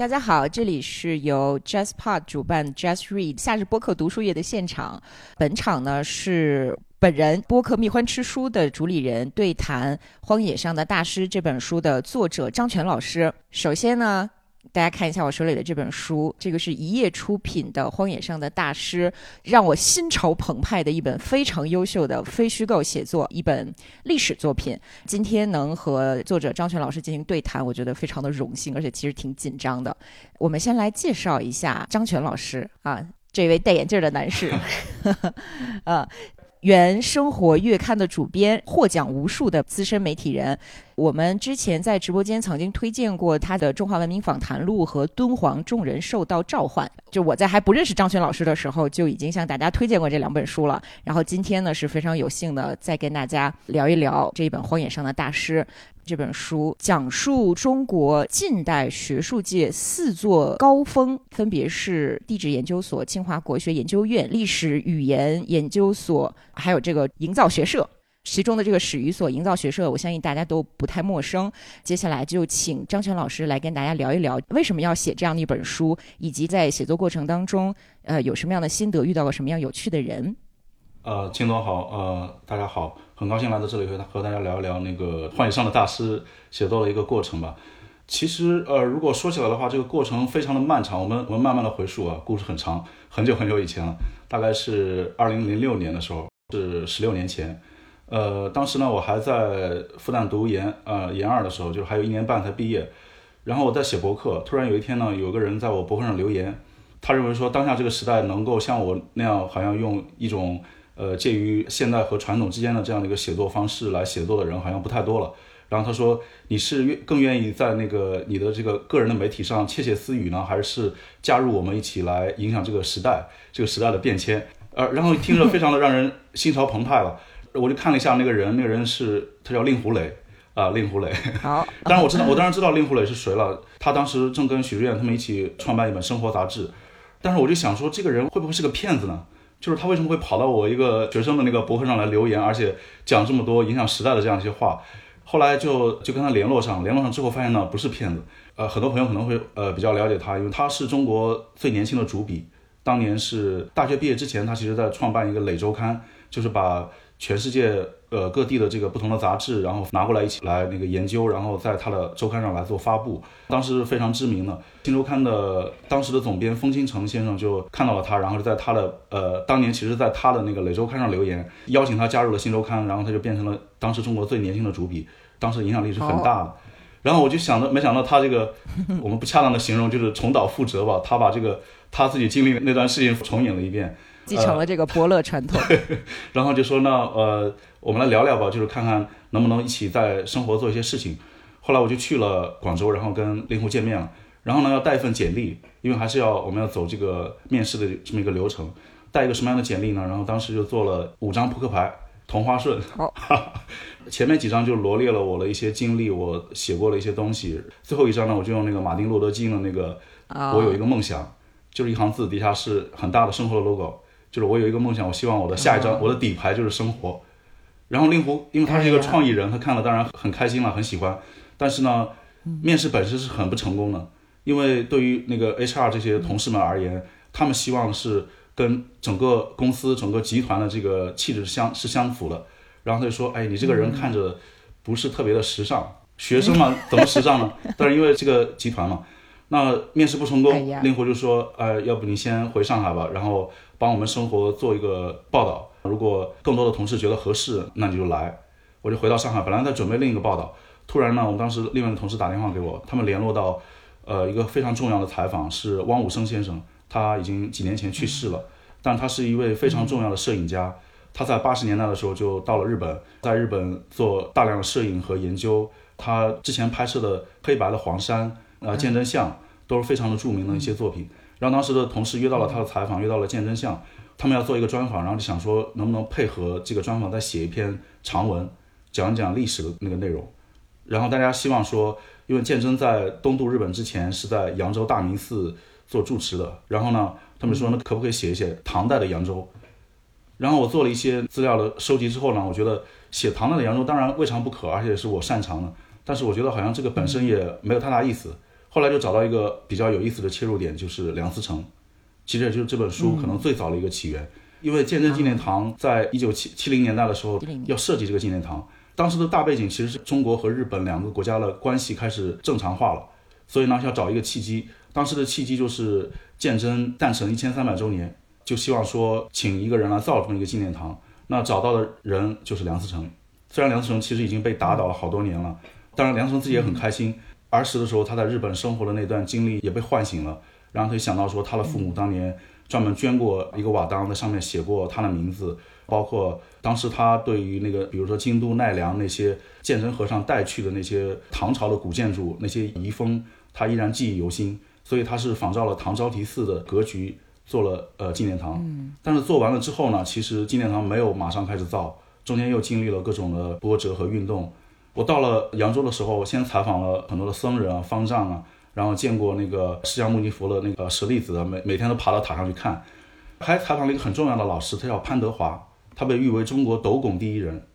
大家好，这里是由 JazzPod 主办 Jazz Read 夏日播客读书夜的现场。本场呢是本人播客蜜獾吃书的主理人对谈《荒野上的大师》这本书的作者张全老师。首先呢。大家看一下我手里的这本书，这个是一页出品的《荒野上的大师》，让我心潮澎湃的一本非常优秀的非虚构写作，一本历史作品。今天能和作者张全老师进行对谈，我觉得非常的荣幸，而且其实挺紧张的。我们先来介绍一下张全老师啊，这位戴眼镜的男士，呃。原生活月刊的主编，获奖无数的资深媒体人。我们之前在直播间曾经推荐过他的《中华文明访谈录》和《敦煌众人受到召唤》。就我在还不认识张群老师的时候，就已经向大家推荐过这两本书了。然后今天呢，是非常有幸的再跟大家聊一聊这一本《荒野上的大师》。这本书讲述中国近代学术界四座高峰，分别是地质研究所、清华国学研究院、历史语言研究所，还有这个营造学社。其中的这个史语所、营造学社，我相信大家都不太陌生。接下来就请张全老师来跟大家聊一聊，为什么要写这样的一本书，以及在写作过程当中，呃，有什么样的心得，遇到过什么样有趣的人。呃，秦总好，呃，大家好。很高兴来到这里和和大家聊一聊那个《荒野上的大师》写作的一个过程吧。其实，呃，如果说起来的话，这个过程非常的漫长。我们我们慢慢的回溯啊，故事很长，很久很久以前了，大概是二零零六年的时候，是十六年前。呃，当时呢，我还在复旦读研，呃，研二的时候，就是还有一年半才毕业。然后我在写博客，突然有一天呢，有个人在我博客上留言，他认为说，当下这个时代能够像我那样，好像用一种。呃，介于现代和传统之间的这样的一个写作方式来写作的人好像不太多了。然后他说：“你是愿更愿意在那个你的这个个人的媒体上窃窃私语呢，还是加入我们一起来影响这个时代，这个时代的变迁？”呃，然后听着非常的让人心潮澎湃了。我就看了一下那个人，那个人是他叫令狐磊啊，令狐磊。好，当然我知道，我当然知道令狐磊是谁了。他当时正跟许知远他们一起创办一本生活杂志，但是我就想说，这个人会不会是个骗子呢？就是他为什么会跑到我一个学生的那个博客上来留言，而且讲这么多影响时代的这样一些话？后来就就跟他联络上，联络上之后发现呢不是骗子。呃，很多朋友可能会呃比较了解他，因为他是中国最年轻的主笔，当年是大学毕业之前，他其实在创办一个《磊周刊》，就是把。全世界呃各地的这个不同的杂志，然后拿过来一起来那个研究，然后在他的周刊上来做发布。当时是非常知名的《新周刊》的当时的总编封金城先生就看到了他，然后就在他的呃当年其实在他的那个《磊周刊》上留言，邀请他加入了《新周刊》，然后他就变成了当时中国最年轻的主笔，当时影响力是很大的。然后我就想着，没想到他这个我们不恰当的形容就是重蹈覆辙吧，他把这个他自己经历的那段事情重演了一遍。继承了这个伯乐传统，然后就说那呃，我们来聊聊吧，就是看看能不能一起在生活做一些事情。后来我就去了广州，然后跟令狐见面了。然后呢，要带一份简历，因为还是要我们要走这个面试的这么一个流程。带一个什么样的简历呢？然后当时就做了五张扑克牌，同花顺。好，前面几张就罗列了我的一些经历，我写过的一些东西。最后一张呢，我就用那个马丁路德金的那个，我有一个梦想，就是一行字，底下是很大的生活的 logo。就是我有一个梦想，我希望我的下一张我的底牌就是生活。然后令狐，因为他是一个创意人，他看了当然很开心了，很喜欢。但是呢，面试本身是很不成功的，因为对于那个 HR 这些同事们而言，他们希望是跟整个公司、整个集团的这个气质相是相符的。然后他就说：“哎，你这个人看着不是特别的时尚，学生嘛怎么时尚呢？但是因为这个集团嘛，那面试不成功，令狐就说：呃，要不你先回上海吧，然后。”帮我们生活做一个报道，如果更多的同事觉得合适，那你就来。我就回到上海，本来在准备另一个报道，突然呢，我们当时另外的同事打电话给我，他们联络到，呃，一个非常重要的采访是汪武生先生，他已经几年前去世了，但他是一位非常重要的摄影家，他在八十年代的时候就到了日本，在日本做大量的摄影和研究，他之前拍摄的黑白的黄山啊鉴真像都是非常的著名的一些作品。然后当时的同事约到了他的采访，约到了鉴真像，他们要做一个专访，然后就想说能不能配合这个专访再写一篇长文，讲一讲历史的那个内容。然后大家希望说，因为鉴真在东渡日本之前是在扬州大明寺做住持的，然后呢，他们说那可不可以写一写唐代的扬州？然后我做了一些资料的收集之后呢，我觉得写唐代的扬州当然未尝不可，而且是我擅长的，但是我觉得好像这个本身也没有太大意思。后来就找到一个比较有意思的切入点，就是梁思成，其实也就是这本书可能最早的一个起源。因为鉴真纪念堂在一九七七零年代的时候要设计这个纪念堂，当时的大背景其实是中国和日本两个国家的关系开始正常化了，所以呢要找一个契机。当时的契机就是鉴真诞辰一千三百周年，就希望说请一个人来造这么一个纪念堂。那找到的人就是梁思成，虽然梁思成其实已经被打倒了好多年了，当然梁思成自己也很开心。儿时的时候他在日本生活的那段经历也被唤醒了，然后他就想到说他的父母当年专门捐过一个瓦当，在上面写过他的名字，包括当时他对于那个比如说京都奈良那些鉴真和尚带去的那些唐朝的古建筑那些遗风，他依然记忆犹新。所以他是仿照了唐招提寺的格局做了呃纪念堂，但是做完了之后呢，其实纪念堂没有马上开始造，中间又经历了各种的波折和运动。我到了扬州的时候，先采访了很多的僧人啊、方丈啊，然后见过那个释迦牟尼佛的那个舍利子，每每天都爬到塔上去看，还采访了一个很重要的老师，他叫潘德华，他被誉为中国斗拱第一人，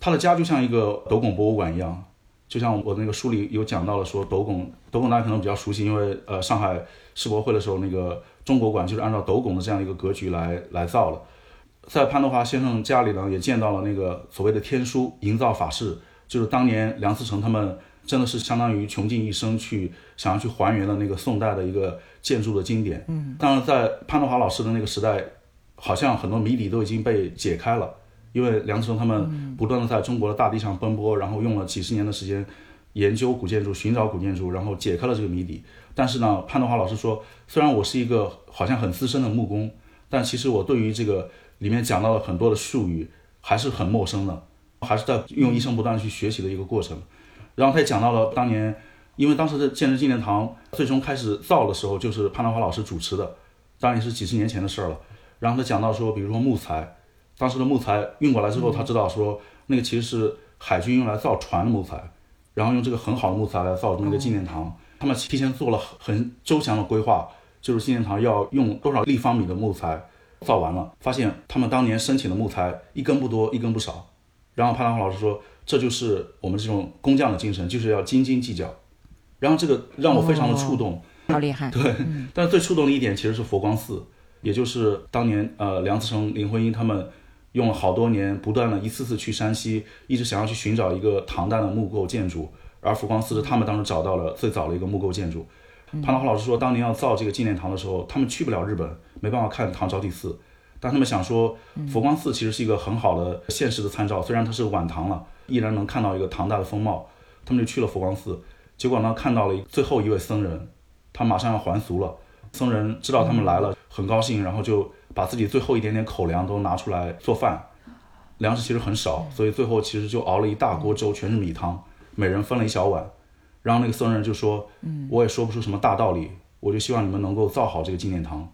他的家就像一个斗拱博物馆一样。就像我那个书里有讲到了，说斗拱，斗拱大家可能比较熟悉，因为呃上海世博会的时候，那个中国馆就是按照斗拱的这样一个格局来来造了。在潘德华先生家里呢，也见到了那个所谓的天书营造法式，就是当年梁思成他们真的是相当于穷尽一生去想要去还原的那个宋代的一个建筑的经典。嗯，当然在潘德华老师的那个时代，好像很多谜底都已经被解开了。因为梁思成他们不断的在中国的大地上奔波，然后用了几十年的时间研究古建筑、寻找古建筑，然后解开了这个谜底。但是呢，潘德华老师说，虽然我是一个好像很资深的木工，但其实我对于这个里面讲到了很多的术语还是很陌生的，还是在用一生不断去学习的一个过程。然后他也讲到了当年，因为当时的建设纪念堂最终开始造的时候，就是潘德华老师主持的，当然也是几十年前的事儿了。然后他讲到说，比如说木材。当时的木材运过来之后，他知道说那个其实是海军用来造船的木材，然后用这个很好的木材来造那个纪念堂。他们提前做了很周详的规划，就是纪念堂要用多少立方米的木材，造完了，发现他们当年申请的木材一根不多，一根不少。然后潘兰华老师说，这就是我们这种工匠的精神，就是要斤斤计较。然后这个让我非常的触动，好厉害。对，但是最触动的一点其实是佛光寺，也就是当年呃梁思成、林徽因他们。用了好多年，不断的一次次去山西，一直想要去寻找一个唐代的木构建筑，而佛光寺是他们当时找到了最早的一个木构建筑。潘道华老师说，当年要造这个纪念堂的时候，他们去不了日本，没办法看唐招提寺，但他们想说，佛光寺其实是一个很好的现实的参照，虽然它是晚唐了，依然能看到一个唐代的风貌。他们就去了佛光寺，结果呢，看到了最后一位僧人，他马上要还俗了。僧人知道他们来了，很高兴，然后就。把自己最后一点点口粮都拿出来做饭，粮食其实很少，所以最后其实就熬了一大锅粥，全是米汤，每人分了一小碗。然后那个僧人就说：“嗯，我也说不出什么大道理，我就希望你们能够造好这个纪念堂。”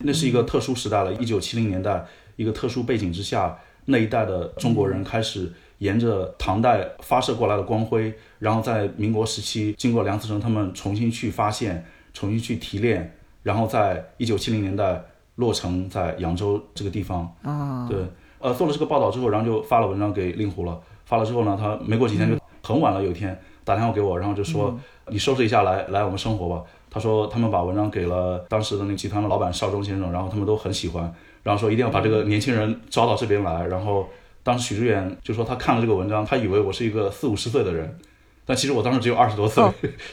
那是一个特殊时代了，一九七零年代，一个特殊背景之下，那一代的中国人开始沿着唐代发射过来的光辉，然后在民国时期，经过梁思成他们重新去发现，重新去提炼，然后在一九七零年代。落成在扬州这个地方啊，对，呃，做了这个报道之后，然后就发了文章给令狐了。发了之后呢，他没过几天就很晚了，有一天打电话给我，然后就说你收拾一下来来我们生活吧。他说他们把文章给了当时的那个集团的老板邵忠先生，然后他们都很喜欢，然后说一定要把这个年轻人招到这边来。然后当时许知远就说他看了这个文章，他以为我是一个四五十岁的人，但其实我当时只有二十多岁，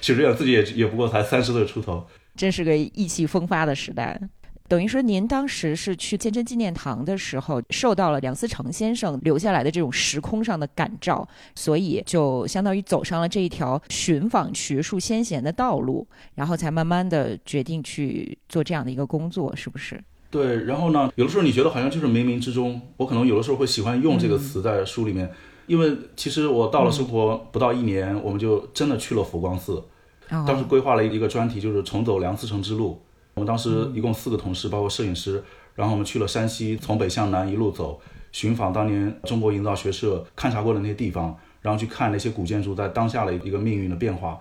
许知远自己也也不过才三十岁出头，真是个意气风发的时代。等于说，您当时是去鉴真纪念堂的时候，受到了梁思成先生留下来的这种时空上的感召，所以就相当于走上了这一条寻访学术先贤的道路，然后才慢慢的决定去做这样的一个工作，是不是？对。然后呢，有的时候你觉得好像就是冥冥之中，我可能有的时候会喜欢用这个词在书里面，因为其实我到了生活不到一年，我们就真的去了佛光寺，当时规划了一个专题，就是重走梁思成之路。我们当时一共四个同事，包括摄影师，然后我们去了山西，从北向南一路走，寻访当年中国营造学社勘察过的那些地方，然后去看那些古建筑在当下的一个命运的变化。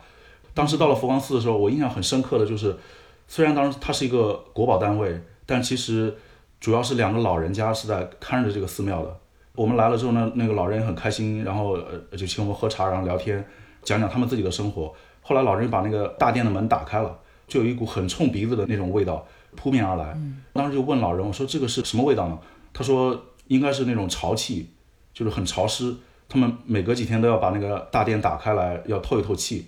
当时到了佛光寺的时候，我印象很深刻的就是，虽然当时它是一个国宝单位，但其实主要是两个老人家是在看着这个寺庙的。我们来了之后呢，那个老人也很开心，然后呃就请我们喝茶，然后聊天，讲讲他们自己的生活。后来老人把那个大殿的门打开了，就有一股很冲鼻子的那种味道扑面而来。当时就问老人，我说这个是什么味道呢？他说应该是那种潮气，就是很潮湿。他们每隔几天都要把那个大殿打开来，要透一透气。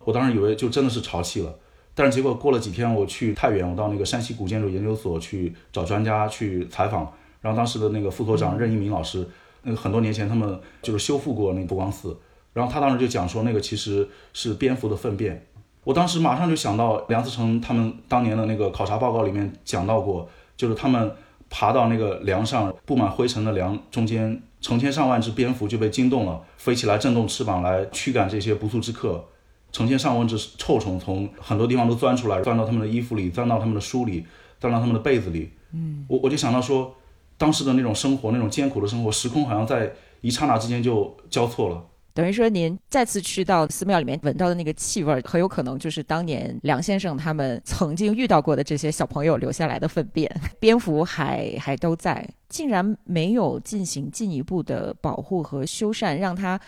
我当时以为就真的是潮气了，但是结果过了几天，我去太原，我到那个山西古建筑研究所去找专家去采访，然后当时的那个副所长任一鸣老师，那个很多年前他们就是修复过那个佛光寺，然后他当时就讲说那个其实是蝙蝠的粪便。我当时马上就想到梁思成他们当年的那个考察报告里面讲到过，就是他们爬到那个梁上布满灰尘的梁中间，成千上万只蝙蝠就被惊动了，飞起来震动翅膀来驱赶这些不速之客。成千上万只臭虫从很多地方都钻出来，钻到他们的衣服里，钻到他们的书里，钻到他们的被子里。嗯，我我就想到说，当时的那种生活，那种艰苦的生活，时空好像在一刹那之间就交错了。等于说，您再次去到寺庙里面闻到的那个气味，很有可能就是当年梁先生他们曾经遇到过的这些小朋友留下来的粪便。蝙蝠还还都在，竟然没有进行进一步的保护和修缮，让它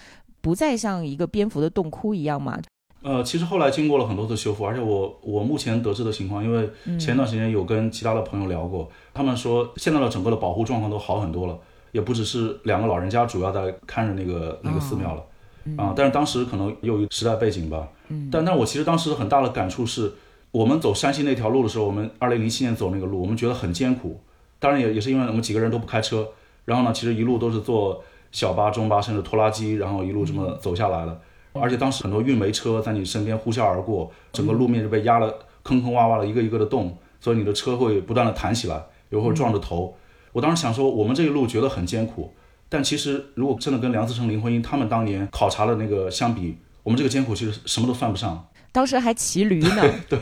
不再像一个蝙蝠的洞窟一样嘛？呃，其实后来经过了很多次修复，而且我我目前得知的情况，因为前段时间有跟其他的朋友聊过，他们说现在的整个的保护状况都好很多了，也不只是两个老人家主要在看着那个那个寺庙了，啊，但是当时可能由于时代背景吧，嗯。但但我其实当时很大的感触是，我们走山西那条路的时候，我们二零零七年走那个路，我们觉得很艰苦，当然也也是因为我们几个人都不开车，然后呢，其实一路都是坐小巴、中巴甚至拖拉机，然后一路这么走下来的。而且当时很多运煤车在你身边呼啸而过，整个路面就被压了坑坑洼洼的一个一个的洞，所以你的车会不断的弹起来，有会撞着头。我当时想说，我们这一路觉得很艰苦，但其实如果真的跟梁思成、林徽因他们当年考察的那个相比，我们这个艰苦其实什么都算不上。当时还骑驴呢。对，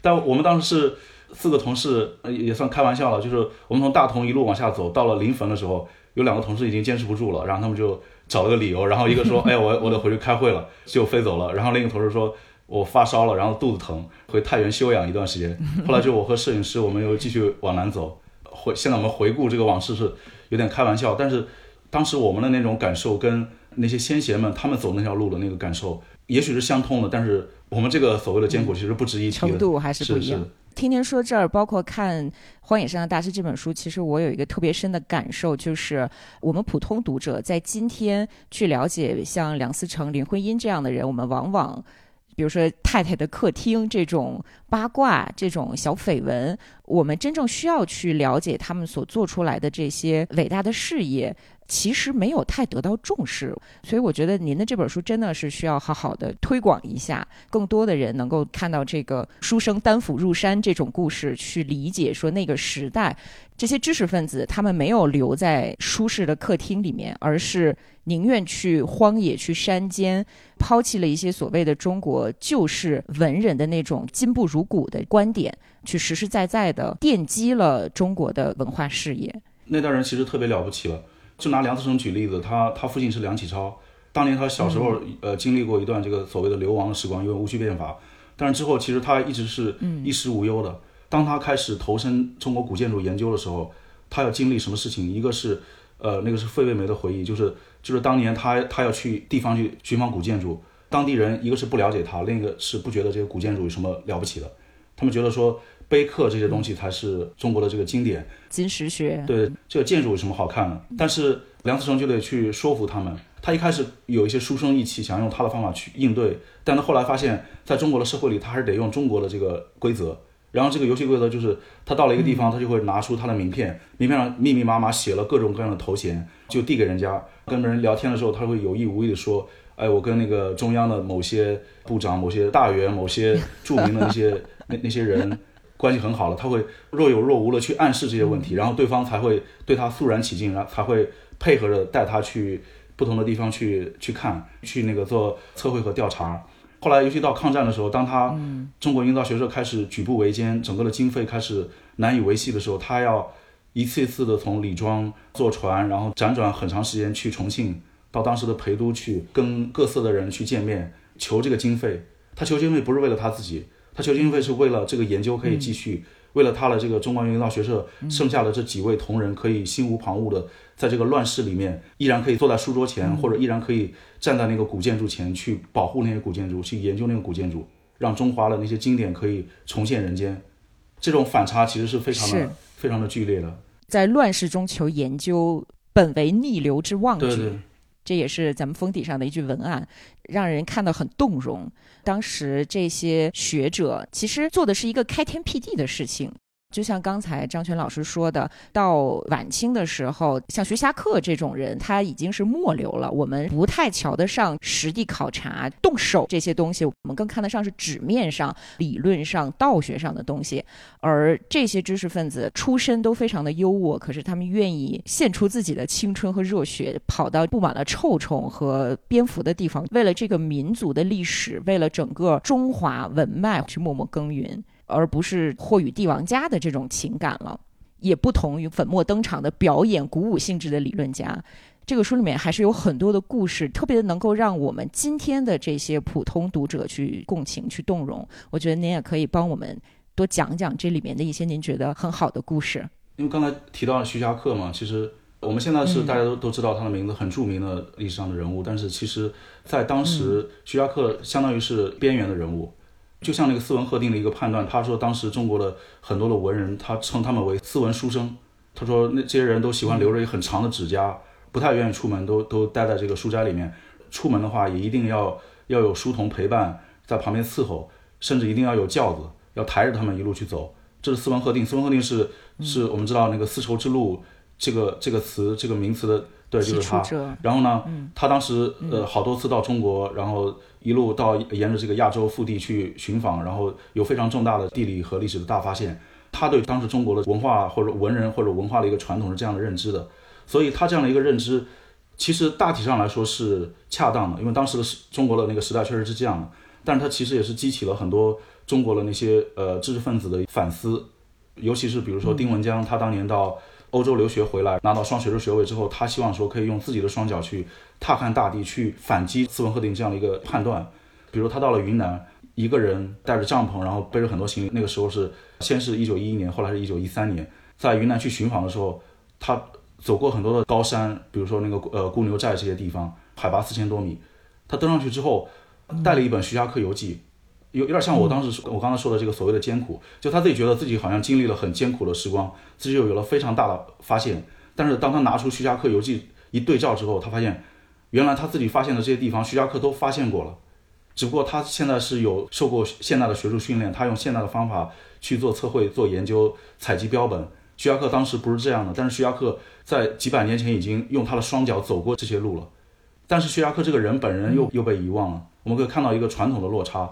但我们当时是四个同事，也算开玩笑了，就是我们从大同一路往下走，到了临汾的时候，有两个同事已经坚持不住了，然后他们就。找了个理由，然后一个说：“ 哎，我我得回去开会了，就飞走了。”然后另一个同事说：“我发烧了，然后肚子疼，回太原休养一段时间。”后来就我和摄影师，我们又继续往南走。回现在我们回顾这个往事是有点开玩笑，但是当时我们的那种感受跟那些先贤们他们走那条路的那个感受，也许是相通的，但是我们这个所谓的艰苦其实不值一提的程度还是不一样。听您说这儿，包括看《荒野上的大师》这本书，其实我有一个特别深的感受，就是我们普通读者在今天去了解像梁思成、林徽因这样的人，我们往往，比如说太太的客厅这种八卦、这种小绯闻，我们真正需要去了解他们所做出来的这些伟大的事业。其实没有太得到重视，所以我觉得您的这本书真的是需要好好的推广一下，更多的人能够看到这个书生担斧入山这种故事，去理解说那个时代这些知识分子他们没有留在舒适的客厅里面，而是宁愿去荒野、去山间，抛弃了一些所谓的中国旧式文人的那种今不如古的观点，去实实在在的奠基了中国的文化事业。那代人其实特别了不起了。就拿梁思成举例子，他他父亲是梁启超，当年他小时候呃经历过一段这个所谓的流亡的时光，因为戊戌变法，但是之后其实他一直是衣食无忧的。当他开始投身中国古建筑研究的时候，他要经历什么事情？一个是呃那个是费慰梅的回忆，就是就是当年他他要去地方去寻访古建筑，当地人一个是不了解他，另一个是不觉得这个古建筑有什么了不起的，他们觉得说。碑刻这些东西才是中国的这个经典，金石学。对，这个建筑有什么好看的？但是梁思成就得去说服他们。他一开始有一些书生意气，想用他的方法去应对，但他后来发现，在中国的社会里，他还是得用中国的这个规则。然后这个游戏规则就是，他到了一个地方，他就会拿出他的名片，名片上密密麻麻写了各种各样的头衔，就递给人家。跟人聊天的时候，他会有意无意的说：“哎，我跟那个中央的某些部长、某些大员、某些著名的那些 那那些人。”关系很好了，他会若有若无的去暗示这些问题，然后对方才会对他肃然起敬，然后才会配合着带他去不同的地方去去看，去那个做测绘和调查。后来尤其到抗战的时候，当他中国营造学社开始举步维艰，整个的经费开始难以维系的时候，他要一次一次的从李庄坐船，然后辗转很长时间去重庆，到当时的陪都去跟各色的人去见面，求这个经费。他求经费不是为了他自己。他求经费是为了这个研究可以继续，为了他的这个中国营造学社剩下的这几位同仁可以心无旁骛的在这个乱世里面，依然可以坐在书桌前，或者依然可以站在那个古建筑前去保护那些古建筑，去研究那个古建筑，让中华的那些经典可以重现人间。这种反差其实是非常的、非常的剧烈的。在乱世中求研究，本为逆流之望对对，这也是咱们封底上的一句文案，让人看到很动容。当时这些学者其实做的是一个开天辟地的事情。就像刚才张全老师说的，到晚清的时候，像徐霞客这种人，他已经是末流了。我们不太瞧得上实地考察、动手这些东西，我们更看得上是纸面上、理论上、道学上的东西。而这些知识分子出身都非常的优渥，可是他们愿意献出自己的青春和热血，跑到布满了臭虫和蝙蝠的地方，为了这个民族的历史，为了整个中华文脉去默默耕耘。而不是或与帝王家的这种情感了，也不同于粉墨登场的表演鼓舞性质的理论家。这个书里面还是有很多的故事，特别的能够让我们今天的这些普通读者去共情、去动容。我觉得您也可以帮我们多讲讲这里面的一些您觉得很好的故事。因为刚才提到了徐霞客嘛，其实我们现在是大家都都知道他的名字，很著名的历史上的人物。但是其实，在当时，徐霞客相当于是边缘的人物。就像那个斯文赫定的一个判断，他说当时中国的很多的文人，他称他们为斯文书生。他说那这些人都喜欢留着一很长的指甲，不太愿意出门，都 都待在这个书斋里面。出门的话也一定要要有书童陪伴在旁边伺候，甚至一定要有轿子，要抬着他们一路去走。这是斯文赫定。斯文赫定是是我们知道那个丝绸之路这个这个词这个名词的。对，就是他。然后呢，他当时呃好多次到中国，然后一路到沿着这个亚洲腹地去寻访，然后有非常重大的地理和历史的大发现。他对当时中国的文化或者文人或者文化的一个传统是这样的认知的，所以他这样的一个认知，其实大体上来说是恰当的，因为当时的中国的那个时代确实是这样的。但是他其实也是激起了很多中国的那些呃知识分子的反思，尤其是比如说丁文江，他当年到。欧洲留学回来，拿到双学士学位之后，他希望说可以用自己的双脚去踏看大地，去反击斯文赫定这样的一个判断。比如他到了云南，一个人带着帐篷，然后背着很多行李。那个时候是先是一九一一年，后来是一九一三年，在云南去寻访的时候，他走过很多的高山，比如说那个呃孤牛寨这些地方，海拔四千多米。他登上去之后，带了一本《徐霞客游记》。有有点像我当时我刚才说的这个所谓的艰苦，就他自己觉得自己好像经历了很艰苦的时光，自己又有了非常大的发现。但是当他拿出《徐霞客游记》一对照之后，他发现原来他自己发现的这些地方，徐霞客都发现过了，只不过他现在是有受过现代的学术训练，他用现代的方法去做测绘、做研究、采集标本。徐霞客当时不是这样的，但是徐霞客在几百年前已经用他的双脚走过这些路了。但是徐霞客这个人本人又又被遗忘了。我们可以看到一个传统的落差。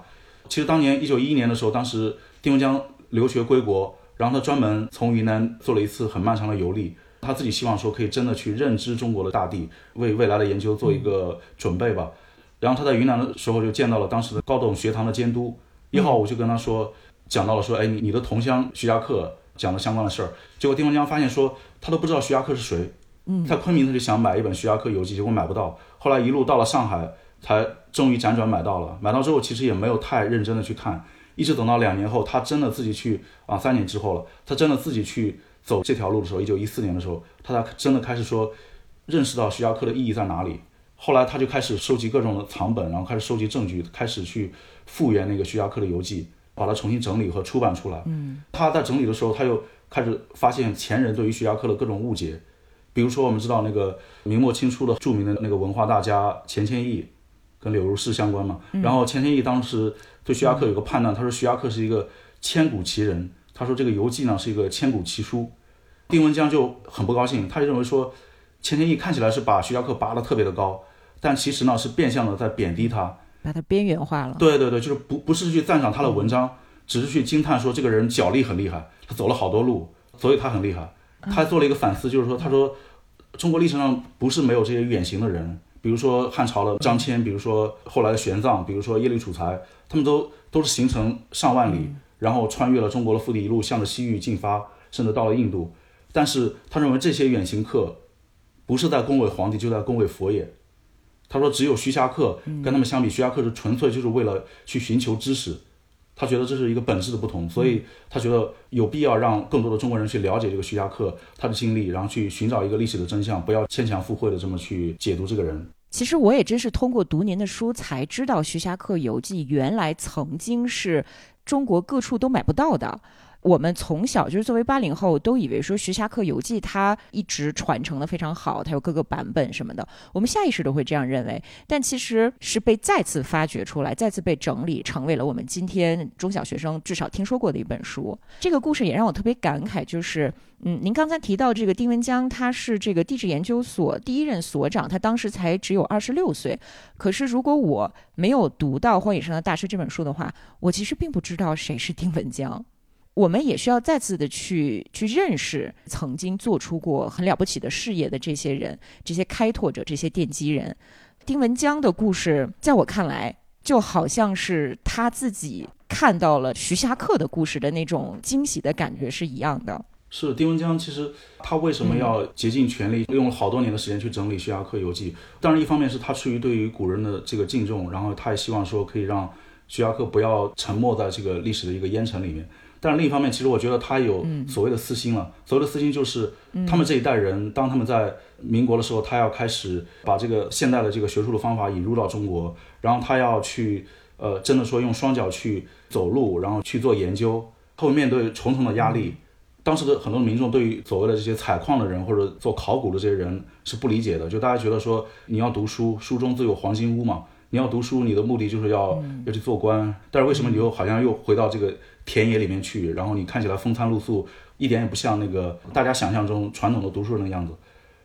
其实当年一九一一年的时候，当时丁文江留学归国，然后他专门从云南做了一次很漫长的游历。他自己希望说可以真的去认知中国的大地，为未来的研究做一个准备吧。然后他在云南的时候就见到了当时的高等学堂的监督一号，我就跟他说讲到了说，哎，你你的同乡徐霞客讲了相关的事儿。结果丁文江发现说他都不知道徐霞客是谁。嗯，在昆明他就想买一本徐霞客游记，结果买不到。后来一路到了上海。才终于辗转买到了，买到之后其实也没有太认真的去看，一直等到两年后，他真的自己去啊，三年之后了，他真的自己去走这条路的时候，一九一四年的时候，他才真的开始说，认识到徐霞客的意义在哪里。后来他就开始收集各种的藏本，然后开始收集证据，开始去复原那个徐霞客的游记，把它重新整理和出版出来。嗯，他在整理的时候，他又开始发现前人对于徐霞客的各种误解，比如说我们知道那个明末清初的著名的那个文化大家钱谦益。跟柳如是相关嘛？然后钱谦益当时对徐霞客有个判断，他说徐霞客是一个千古奇人，他说这个游记呢是一个千古奇书。丁文江就很不高兴，他就认为说钱谦益看起来是把徐霞客拔得特别的高，但其实呢是变相的在贬低他，把他边缘化了。对对对，就是不不是去赞赏他的文章，只是去惊叹说这个人脚力很厉害，他走了好多路，所以他很厉害。他做了一个反思，就是说他说中国历史上不是没有这些远行的人。比如说汉朝的张骞，比如说后来的玄奘，比如说耶律楚材，他们都都是行程上万里，然后穿越了中国的腹地，一路向着西域进发，甚至到了印度。但是他认为这些远行客不是在恭维皇帝，就在恭维佛爷。他说只有徐霞客跟他们相比，徐霞客是纯粹就是为了去寻求知识。他觉得这是一个本质的不同，所以他觉得有必要让更多的中国人去了解这个徐霞客他的经历，然后去寻找一个历史的真相，不要牵强附会的这么去解读这个人。其实我也真是通过读您的书才知道，《徐霞客游记》原来曾经是中国各处都买不到的。我们从小就是作为八零后，都以为说《徐霞客游记》它一直传承的非常好，它有各个版本什么的，我们下意识都会这样认为。但其实是被再次发掘出来，再次被整理，成为了我们今天中小学生至少听说过的一本书。这个故事也让我特别感慨，就是嗯，您刚才提到这个丁文江，他是这个地质研究所第一任所长，他当时才只有二十六岁。可是如果我没有读到《荒野上的大师》这本书的话，我其实并不知道谁是丁文江。我们也需要再次的去去认识曾经做出过很了不起的事业的这些人，这些开拓者，这些奠基人。丁文江的故事，在我看来，就好像是他自己看到了徐霞客的故事的那种惊喜的感觉是一样的。是丁文江，其实他为什么要竭尽全力，用了好多年的时间去整理徐霞客游记？当然，一方面是他出于对于古人的这个敬重，然后他也希望说可以让徐霞客不要沉没在这个历史的一个烟尘里面。但是另一方面，其实我觉得他有所谓的私心了。所谓的私心就是，他们这一代人，当他们在民国的时候，他要开始把这个现代的这个学术的方法引入到中国，然后他要去，呃，真的说用双脚去走路，然后去做研究，他会面对重重的压力。当时的很多民众对于所谓的这些采矿的人或者做考古的这些人是不理解的，就大家觉得说你要读书，书中自有黄金屋嘛，你要读书，你的目的就是要要去做官，但是为什么你又好像又回到这个？田野里面去，然后你看起来风餐露宿，一点也不像那个大家想象中传统的读书人的样子。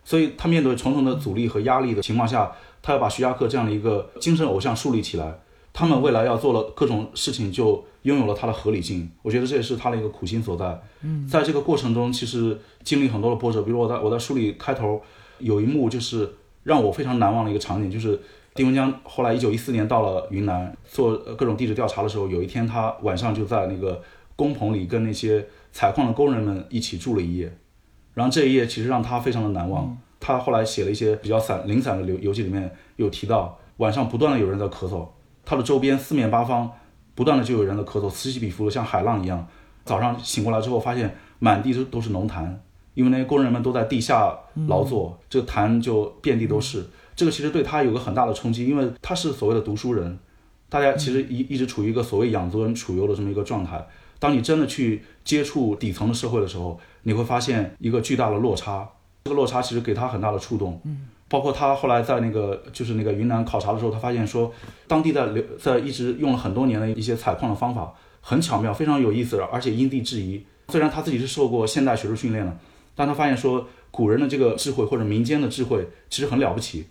所以他面对重重的阻力和压力的情况下，他要把徐霞客这样的一个精神偶像树立起来。他们未来要做了各种事情，就拥有了它的合理性。我觉得这也是他的一个苦心所在。嗯，在这个过程中，其实经历很多的波折。比如我在我在书里开头有一幕，就是让我非常难忘的一个场景，就是。丁文江后来一九一四年到了云南做各种地质调查的时候，有一天他晚上就在那个工棚里跟那些采矿的工人们一起住了一夜，然后这一夜其实让他非常的难忘。他后来写了一些比较散零散的游游记，里面有提到晚上不断的有人在咳嗽，他的周边四面八方不断的就有人在咳嗽，此起彼伏的像海浪一样。早上醒过来之后，发现满地都都是浓痰，因为那些工人们都在地下劳作，这个痰就遍地都是。这个其实对他有个很大的冲击，因为他是所谓的读书人，大家其实一一直处于一个所谓养尊处优的这么一个状态。当你真的去接触底层的社会的时候，你会发现一个巨大的落差。这个落差其实给他很大的触动。嗯，包括他后来在那个就是那个云南考察的时候，他发现说，当地在留在一直用了很多年的一些采矿的方法很巧妙，非常有意思，而且因地制宜。虽然他自己是受过现代学术训练的，但他发现说古人的这个智慧或者民间的智慧其实很了不起。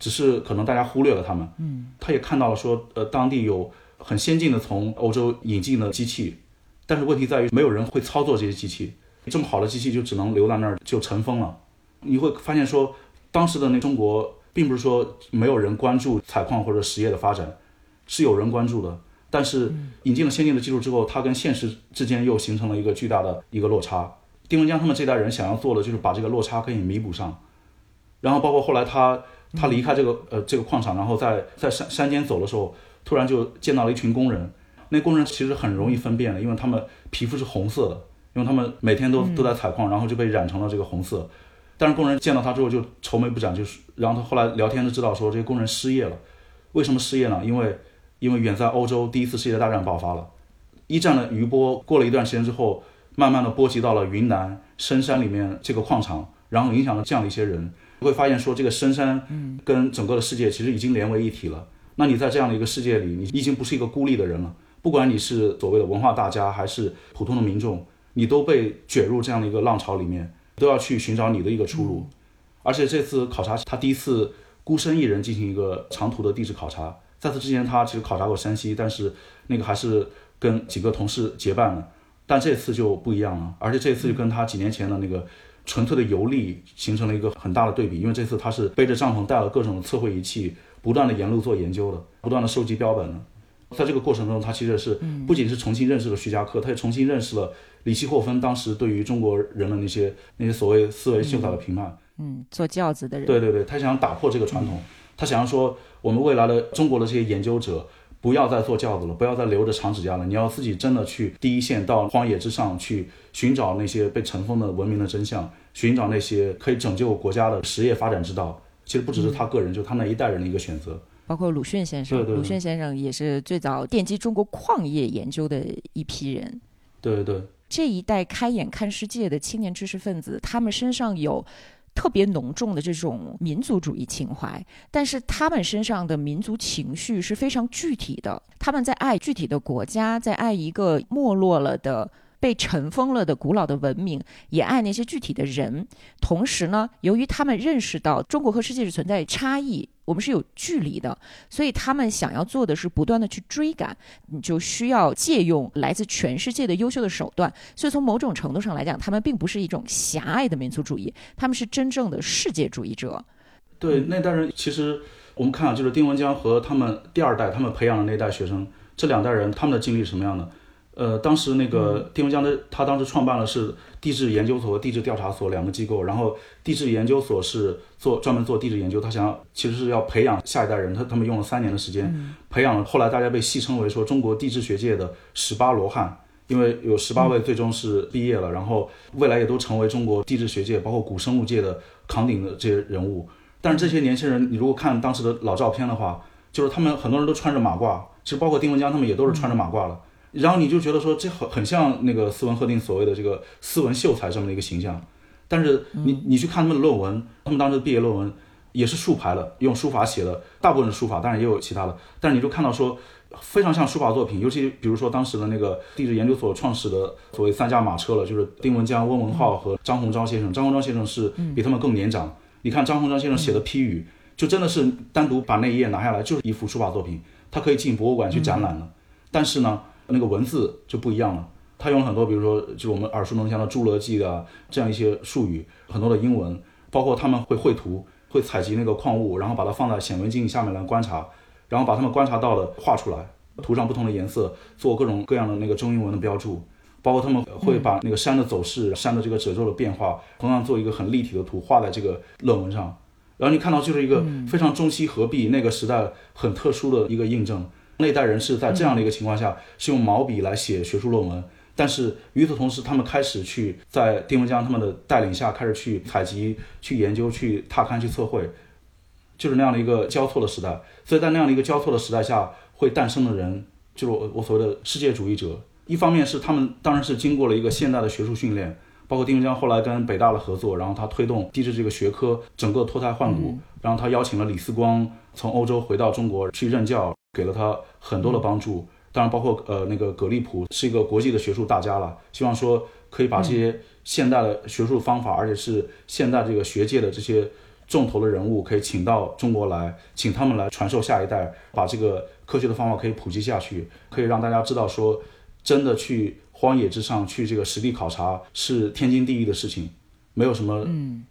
只是可能大家忽略了他们，嗯，他也看到了说，呃，当地有很先进的从欧洲引进的机器，但是问题在于没有人会操作这些机器，这么好的机器就只能留在那儿就尘封了。你会发现说，当时的那中国并不是说没有人关注采矿或者实业的发展，是有人关注的，但是引进了先进的技术之后，它跟现实之间又形成了一个巨大的一个落差。丁文江他们这代人想要做的就是把这个落差可以弥补上，然后包括后来他。他离开这个呃这个矿场，然后在在山山间走的时候，突然就见到了一群工人。那工人其实很容易分辨的，因为他们皮肤是红色的，因为他们每天都都在采矿，然后就被染成了这个红色。但是工人见到他之后就愁眉不展，就是然后他后来聊天就知道说这些工人失业了。为什么失业呢？因为因为远在欧洲第一次世界大战爆发了，一战的余波过了一段时间之后，慢慢的波及到了云南深山里面这个矿场，然后影响了这样的一些人。会发现说，这个深山跟整个的世界其实已经连为一体了。那你在这样的一个世界里，你已经不是一个孤立的人了。不管你是所谓的文化大家，还是普通的民众，你都被卷入这样的一个浪潮里面，都要去寻找你的一个出路。而且这次考察，他第一次孤身一人进行一个长途的地质考察。在此之前，他其实考察过山西，但是那个还是跟几个同事结伴的。但这次就不一样了，而且这次就跟他几年前的那个。纯粹的游历形成了一个很大的对比，因为这次他是背着帐篷，带了各种测绘仪器，不断的沿路做研究的，不断的收集标本的。在这个过程中，他其实是不仅是重新认识了徐霞客，他也重新认识了李希霍芬当时对于中国人的那些那些所谓思维秀才的评判。嗯，做轿子的人。对对对，他想打破这个传统，他想要说我们未来的中国的这些研究者不要再坐轿子了，不要再留着长指甲了，你要自己真的去第一线到荒野之上去寻找那些被尘封的文明的真相，寻找那些可以拯救国家的实业发展之道。其实不只是他个人，就他那一代人的一个选择。包括鲁迅先生，鲁迅先生也是最早奠基中国矿业研究的一批人。对对，这一代开眼看世界的青年知识分子，他们身上有特别浓重的这种民族主义情怀，但是他们身上的民族情绪是非常具体的。他们在爱具体的国家，在爱一个没落了的。被尘封了的古老的文明，也爱那些具体的人。同时呢，由于他们认识到中国和世界是存在差异，我们是有距离的，所以他们想要做的是不断的去追赶。你就需要借用来自全世界的优秀的手段。所以从某种程度上来讲，他们并不是一种狭隘的民族主义，他们是真正的世界主义者。对那代人，其实我们看啊，就是丁文江和他们第二代他们培养的那代学生，这两代人他们的经历是什么样的？呃，当时那个丁文江的，他当时创办了是地质研究所和地质调查所两个机构，然后地质研究所是做专门做地质研究，他想要其实是要培养下一代人，他他们用了三年的时间培养了，后来大家被戏称为说中国地质学界的十八罗汉，因为有十八位最终是毕业了，然后未来也都成为中国地质学界包括古生物界的扛鼎的这些人物。但是这些年轻人，你如果看当时的老照片的话，就是他们很多人都穿着马褂，其实包括丁文江他们也都是穿着马褂了。然后你就觉得说这很很像那个斯文赫定所谓的这个斯文秀才这么的一个形象，但是你你去看他们的论文，他们当时的毕业论文也是竖排的，用书法写的，大部分是书法，当然也有其他的，但是你就看到说非常像书法作品，尤其比如说当时的那个地质研究所创始的所谓三驾马车了，就是丁文江、温文浩和张鸿钊先生，张鸿钊先生是比他们更年长，你看张鸿钊先生写的批语，就真的是单独把那一页拿下来就是一幅书法作品，它可以进博物馆去展览了，但是呢。那个文字就不一样了，他用了很多，比如说就是我们耳熟能详的侏罗纪的这样一些术语，很多的英文，包括他们会绘图，会采集那个矿物，然后把它放在显微镜下面来观察，然后把他们观察到的画出来，涂上不同的颜色，做各种各样的那个中英文的标注，包括他们会把那个山的走势、山的这个褶皱的变化，同样做一个很立体的图画在这个论文上，然后你看到就是一个非常中西合璧，那个时代很特殊的一个印证。那代人是在这样的一个情况下，是用毛笔来写学术论文，但是与此同时，他们开始去在丁文江他们的带领下，开始去采集、去研究、去踏勘、去测绘，就是那样的一个交错的时代。所以在那样的一个交错的时代下，会诞生的人，就是我我所谓的世界主义者。一方面是他们当然是经过了一个现代的学术训练，包括丁文江后来跟北大的合作，然后他推动地质这个学科整个脱胎换骨，然后他邀请了李四光从欧洲回到中国去任教。给了他很多的帮助，当然包括呃那个格利普是一个国际的学术大家了，希望说可以把这些现代的学术方法，而且是现代这个学界的这些重头的人物，可以请到中国来，请他们来传授下一代，把这个科学的方法可以普及下去，可以让大家知道说，真的去荒野之上去这个实地考察是天经地义的事情，没有什么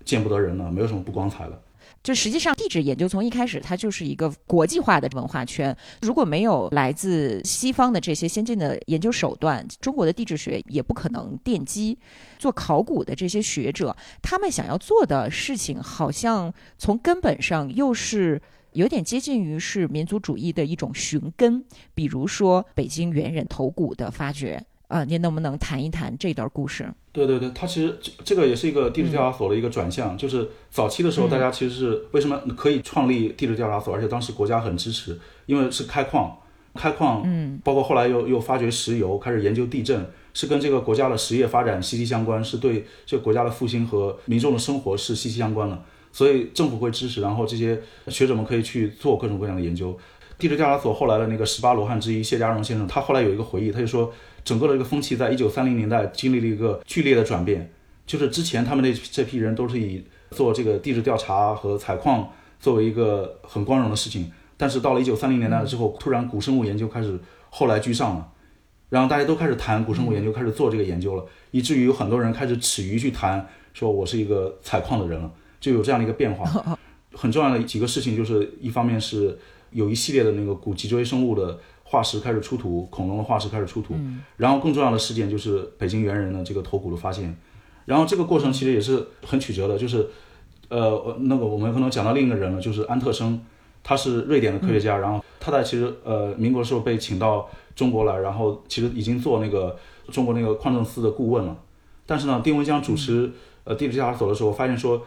见不得人了，没有什么不光彩了。就实际上，地质研究从一开始它就是一个国际化的文化圈。如果没有来自西方的这些先进的研究手段，中国的地质学也不可能奠基。做考古的这些学者，他们想要做的事情，好像从根本上又是有点接近于是民族主义的一种寻根。比如说，北京猿人头骨的发掘。啊，您能不能谈一谈这段故事？对对对，它其实这这个也是一个地质调查所的一个转向，就是早期的时候，大家其实是为什么可以创立地质调查所，而且当时国家很支持，因为是开矿，开矿，嗯，包括后来又又发掘石油，开始研究地震，是跟这个国家的实业发展息息相关，是对这个国家的复兴和民众的生活是息息相关的，所以政府会支持，然后这些学者们可以去做各种各样的研究。地质调查所后来的那个十八罗汉之一谢家荣先生，他后来有一个回忆，他就说。整个的这个风气，在一九三零年代经历了一个剧烈的转变，就是之前他们那这批人都是以做这个地质调查和采矿作为一个很光荣的事情，但是到了一九三零年代之后，突然古生物研究开始后来居上了，然后大家都开始谈古生物研究，开始做这个研究了，以至于有很多人开始耻于去谈，说我是一个采矿的人了，就有这样的一个变化。很重要的几个事情就是，一方面是有一系列的那个古脊椎生物的。化石开始出土，恐龙的化石开始出土，然后更重要的事件就是北京猿人的这个头骨的发现，然后这个过程其实也是很曲折的，就是，呃，那个我们可能讲到另一个人了，就是安特生，他是瑞典的科学家，然后他在其实呃民国的时候被请到中国来，然后其实已经做那个中国那个矿政司的顾问了。但是呢，丁文江主持呃地质调查所的时候，发现说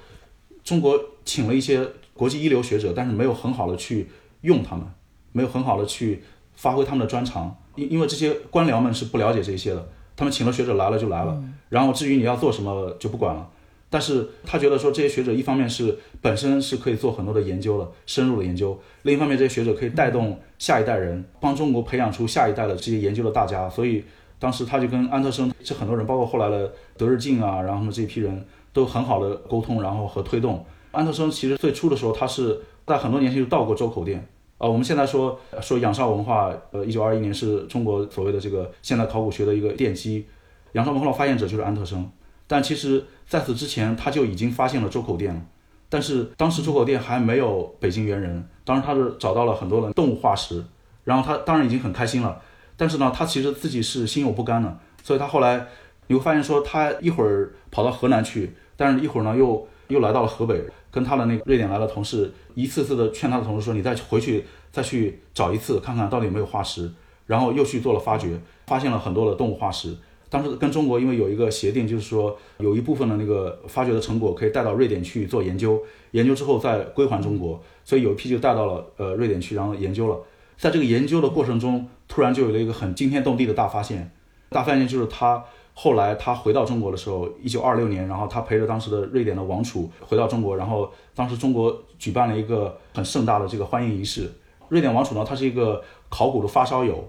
中国请了一些国际一流学者，但是没有很好的去用他们，没有很好的去发挥他们的专长，因因为这些官僚们是不了解这些的，他们请了学者来了就来了，然后至于你要做什么就不管了。但是他觉得说这些学者一方面是本身是可以做很多的研究的，深入的研究；另一方面这些学者可以带动下一代人，帮中国培养出下一代的这些研究的大家。所以当时他就跟安特生这很多人，包括后来的德日进啊，然后呢这批人都很好的沟通，然后和推动。安特生其实最初的时候，他是在很多年前就到过周口店啊。我们现在说说仰韶文化，呃，一九二一年是中国所谓的这个现代考古学的一个奠基，仰韶文化的发现者就是安特生。但其实在此之前，他就已经发现了周口店了。但是当时周口店还没有北京猿人，当时他是找到了很多的动物化石，然后他当然已经很开心了。但是呢，他其实自己是心有不甘的，所以他后来你会发现说，他一会儿跑到河南去，但是一会儿呢又又来到了河北，跟他的那个瑞典来的同事一次次的劝他的同事说，你再回去再去找一次，看看到底有没有化石，然后又去做了发掘，发现了很多的动物化石。当时跟中国因为有一个协定，就是说有一部分的那个发掘的成果可以带到瑞典去做研究，研究之后再归还中国，所以有一批就带到了呃瑞典去，然后研究了。在这个研究的过程中，突然就有了一个很惊天动地的大发现。大发现就是他后来他回到中国的时候，一九二六年，然后他陪着当时的瑞典的王储回到中国，然后当时中国举办了一个很盛大的这个欢迎仪式。瑞典王储呢，他是一个考古的发烧友。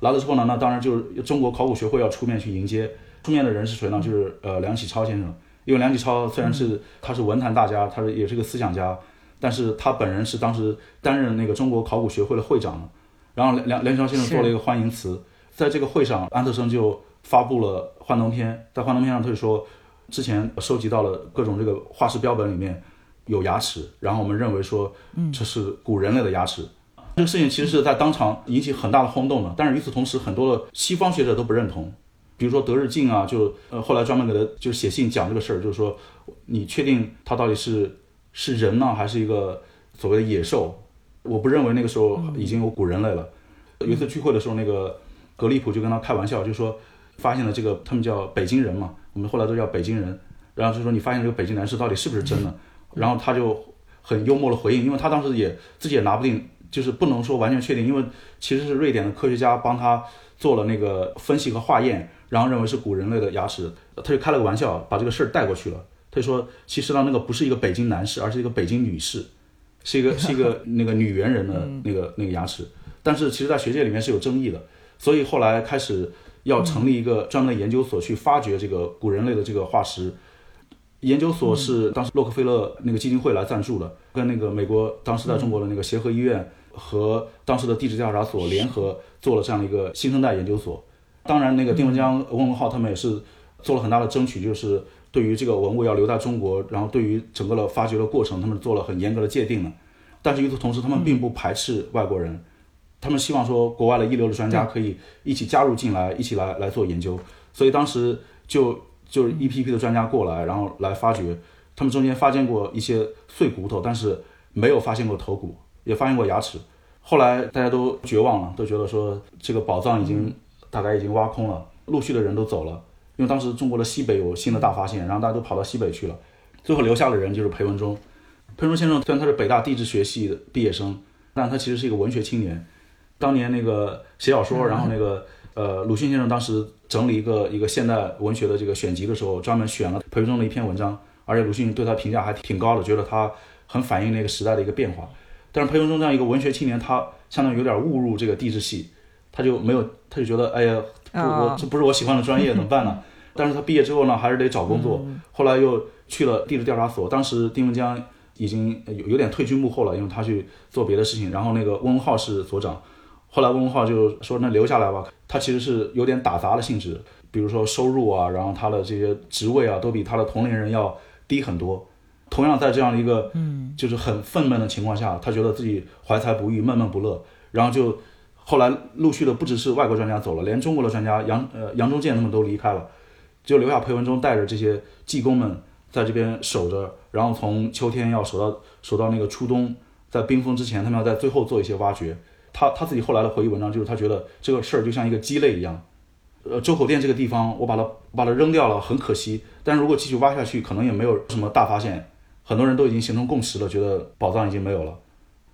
来了之后呢，那当然就是中国考古学会要出面去迎接。出面的人是谁呢？就是呃梁启超先生。因为梁启超虽然是他是文坛大家，他是也是个思想家，但是他本人是当时担任那个中国考古学会的会长。然后梁梁梁启超先生做了一个欢迎词，在这个会上，安特生就发布了幻灯片。在幻灯片上，他就说，之前收集到了各种这个化石标本里面有牙齿，然后我们认为说这是古人类的牙齿。这个事情其实是在当场引起很大的轰动的，但是与此同时，很多的西方学者都不认同，比如说德日进啊，就呃后来专门给他就是写信讲这个事儿，就是说你确定他到底是是人呢，还是一个所谓的野兽？我不认为那个时候已经有古人类了。有一次聚会的时候，那个格利普就跟他开玩笑，就说发现了这个他们叫北京人嘛，我们后来都叫北京人，然后就说你发现这个北京男士到底是不是真的？然后他就很幽默的回应，因为他当时也自己也拿不定。就是不能说完全确定，因为其实是瑞典的科学家帮他做了那个分析和化验，然后认为是古人类的牙齿，他就开了个玩笑，把这个事儿带过去了。他就说，其实呢，那个不是一个北京男士，而是一个北京女士，是一个 是一个那个女猿人的那个那个牙齿。但是其实，在学界里面是有争议的，所以后来开始要成立一个专门的研究所去发掘这个古人类的这个化石。研究所是当时洛克菲勒那个基金会来赞助的，跟那个美国当时在中国的那个协和医院。和当时的地质调查所联合做了这样的一个新生代研究所。当然，那个丁文江、翁文浩他们也是做了很大的争取，就是对于这个文物要留在中国，然后对于整个的发掘的过程，他们做了很严格的界定的。但是与此同时，他们并不排斥外国人，他们希望说国外的一流的专家可以一起加入进来，一起来来做研究。所以当时就就是一批批的专家过来，然后来发掘。他们中间发现过一些碎骨头，但是没有发现过头骨。也发现过牙齿，后来大家都绝望了，都觉得说这个宝藏已经大概已经挖空了，陆续的人都走了，因为当时中国的西北有新的大发现，然后大家都跑到西北去了，最后留下的人就是裴文中。裴文中先生虽然他是北大地质学系的毕业生，但他其实是一个文学青年，当年那个写小说，然后那个呃鲁迅先生当时整理一个一个现代文学的这个选集的时候，专门选了裴文中的一篇文章，而且鲁迅对他评价还挺高的，觉得他很反映那个时代的一个变化。但是裴文中这样一个文学青年，他相当于有点误入这个地质系，他就没有，他就觉得，哎呀，不，我这不是我喜欢的专业，怎么办呢？但是他毕业之后呢，还是得找工作，后来又去了地质调查所。当时丁文江已经有有点退居幕后了，因为他去做别的事情。然后那个翁文浩是所长，后来翁文浩就说，那留下来吧。他其实是有点打杂的性质，比如说收入啊，然后他的这些职位啊，都比他的同龄人要低很多。同样在这样一个，嗯，就是很愤懑的情况下，他觉得自己怀才不遇，闷闷不乐，然后就后来陆续的不只是外国专家走了，连中国的专家杨呃杨忠建他们都离开了，就留下裴文中带着这些技工们在这边守着，然后从秋天要守到守到那个初冬，在冰封之前，他们要在最后做一些挖掘。他他自己后来的回忆文章就是，他觉得这个事儿就像一个鸡肋一样。呃，周口店这个地方，我把它把它扔掉了，很可惜。但是如果继续挖下去，可能也没有什么大发现。很多人都已经形成共识了，觉得宝藏已经没有了。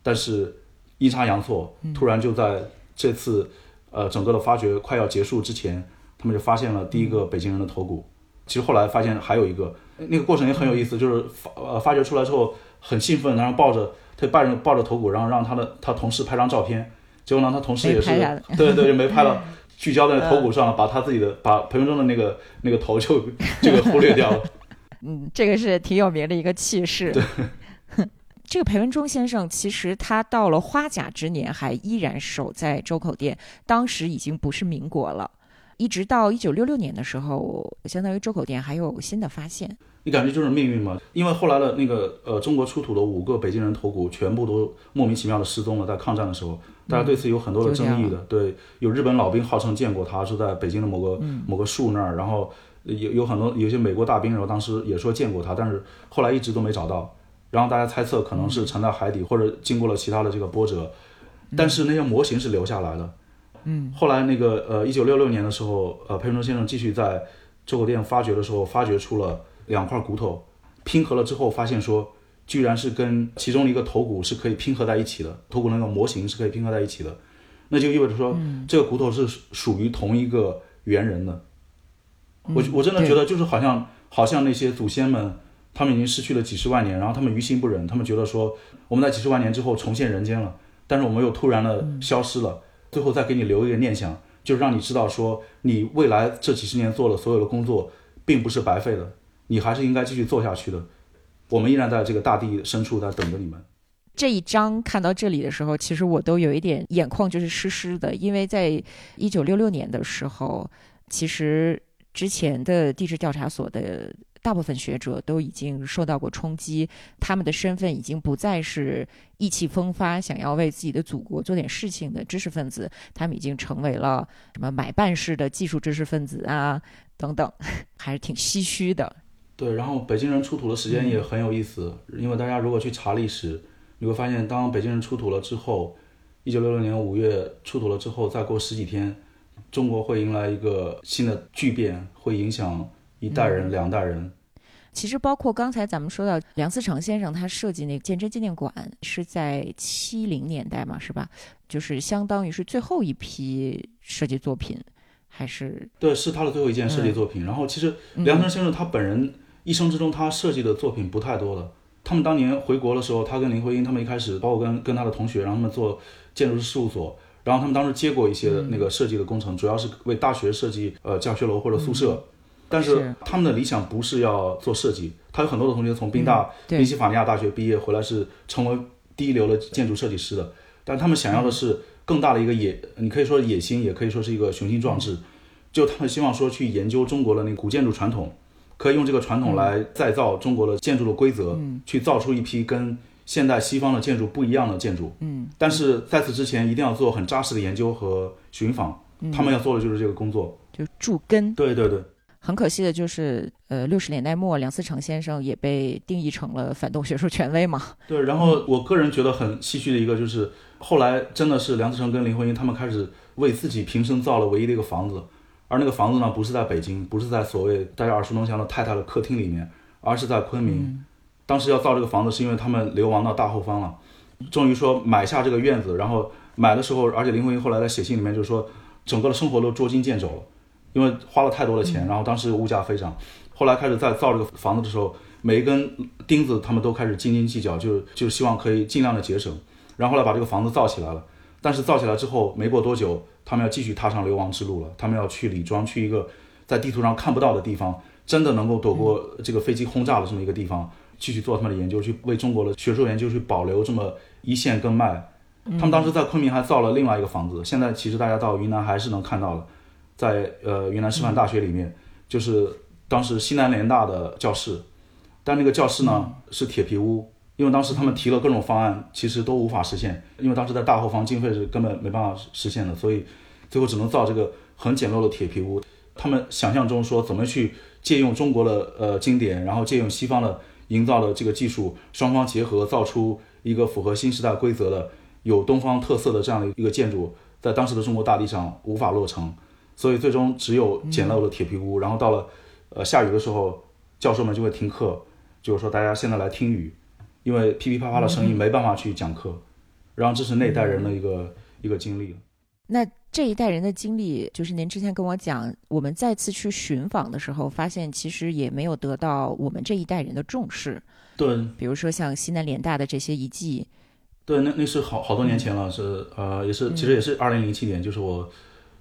但是阴差阳错，突然就在这次呃整个的发掘快要结束之前，他们就发现了第一个北京人的头骨。其实后来发现还有一个，那个过程也很有意思，就是发呃发掘出来之后很兴奋，然后抱着他抱着抱着头骨，然后让他的他同事拍张照片。结果呢，他同事也是对对就没拍了。聚焦在头骨上，把他自己的把裴文中的那个 那个头就这个忽略掉了。嗯，这个是挺有名的一个气势。对，这个裴文中先生其实他到了花甲之年还依然守在周口店，当时已经不是民国了。一直到一九六六年的时候，相当于周口店还有新的发现。你感觉就是命运吗？因为后来的那个呃，中国出土的五个北京人头骨全部都莫名其妙的失踪了，在抗战的时候，大家对此有很多的争议的。对，有日本老兵号称见过他，是在北京的某个某个树那儿，然后有有很多有些美国大兵，然后当时也说见过他，但是后来一直都没找到。然后大家猜测可能是沉在海底，或者经过了其他的这个波折，但是那些模型是留下来的。嗯，后来那个呃，一九六六年的时候，呃，裴文中先生继续在周口店发掘的时候，发掘出了。两块骨头拼合了之后，发现说，居然是跟其中的一个头骨是可以拼合在一起的，头骨那个模型是可以拼合在一起的，那就意味着说，这个骨头是属于同一个猿人的。我我真的觉得就是好像好像那些祖先们，他们已经失去了几十万年，然后他们于心不忍，他们觉得说，我们在几十万年之后重现人间了，但是我们又突然的消失了，最后再给你留一个念想，就是让你知道说，你未来这几十年做的所有的工作，并不是白费的。你还是应该继续做下去的，我们依然在这个大地深处在等着你们。这一章看到这里的时候，其实我都有一点眼眶就是湿湿的，因为在一九六六年的时候，其实之前的地质调查所的大部分学者都已经受到过冲击，他们的身份已经不再是意气风发、想要为自己的祖国做点事情的知识分子，他们已经成为了什么买办式的技术知识分子啊等等，还是挺唏嘘的。对，然后北京人出土的时间也很有意思，因为大家如果去查历史，你会发现，当北京人出土了之后，一九六六年五月出土了之后，再过十几天，中国会迎来一个新的巨变，会影响一代人、两代人。其实，包括刚才咱们说到梁思成先生，他设计那个鉴真纪念馆是在七零年代嘛，是吧？就是相当于是最后一批设计作品，还是？对，是他的最后一件设计作品。然后，其实梁思成先生他本人。一生之中，他设计的作品不太多的。他们当年回国的时候，他跟林徽因他们一开始，包括跟跟他的同学，让他们做建筑师事务所。然后他们当时接过一些那个设计的工程，主要是为大学设计呃教学楼或者宿舍。但是他们的理想不是要做设计。他有很多的同学从宾大宾夕法尼亚大学毕业回来是成为第一流的建筑设计师的。但他们想要的是更大的一个野，你可以说野心，也可以说是一个雄心壮志。就他们希望说去研究中国的那古建筑传统。可以用这个传统来再造中国的建筑的规则，嗯去造出一批跟现代西方的建筑不一样的建筑。嗯，但是在此之前一定要做很扎实的研究和寻访。他们要做的就是这个工作，就驻根。对对对。很可惜的就是，呃，六十年代末，梁思成先生也被定义成了反动学术权威嘛。对，然后我个人觉得很唏嘘的一个就是，后来真的是梁思成跟林徽因他们开始为自己平生造了唯一的一个房子。而那个房子呢，不是在北京，不是在所谓大家耳熟能详的太太的客厅里面，而是在昆明。当时要造这个房子，是因为他们流亡到大后方了，终于说买下这个院子。然后买的时候，而且林徽因后来在写信里面就说，整个的生活都捉襟见肘了，因为花了太多的钱。然后当时物价飞涨，后来开始在造这个房子的时候，每一根钉子他们都开始斤斤计较，就就希望可以尽量的节省。然后后来把这个房子造起来了，但是造起来之后没过多久。他们要继续踏上流亡之路了。他们要去李庄，去一个在地图上看不到的地方，真的能够躲过这个飞机轰炸的这么一个地方，继续做他们的研究，去为中国的学术研究去保留这么一线根脉。他们当时在昆明还造了另外一个房子，现在其实大家到云南还是能看到的，在呃云南师范大学里面，就是当时西南联大的教室，但那个教室呢是铁皮屋。因为当时他们提了各种方案，其实都无法实现。因为当时在大后方，经费是根本没办法实现的，所以最后只能造这个很简陋的铁皮屋。他们想象中说怎么去借用中国的呃经典，然后借用西方的营造的这个技术，双方结合造出一个符合新时代规则的、有东方特色的这样的一个建筑，在当时的中国大地上无法落成，所以最终只有简陋的铁皮屋。然后到了呃下雨的时候，教授们就会停课，就是说大家现在来听雨，因为噼噼啪啪的声音没办法去讲课。然后这是那一代人的一个一个经历。那这一代人的经历，就是您之前跟我讲，我们再次去寻访的时候，发现其实也没有得到我们这一代人的重视。对，比如说像西南联大的这些遗迹。对，那那是好好多年前了，是呃，也是其实也是二零零七年，就是我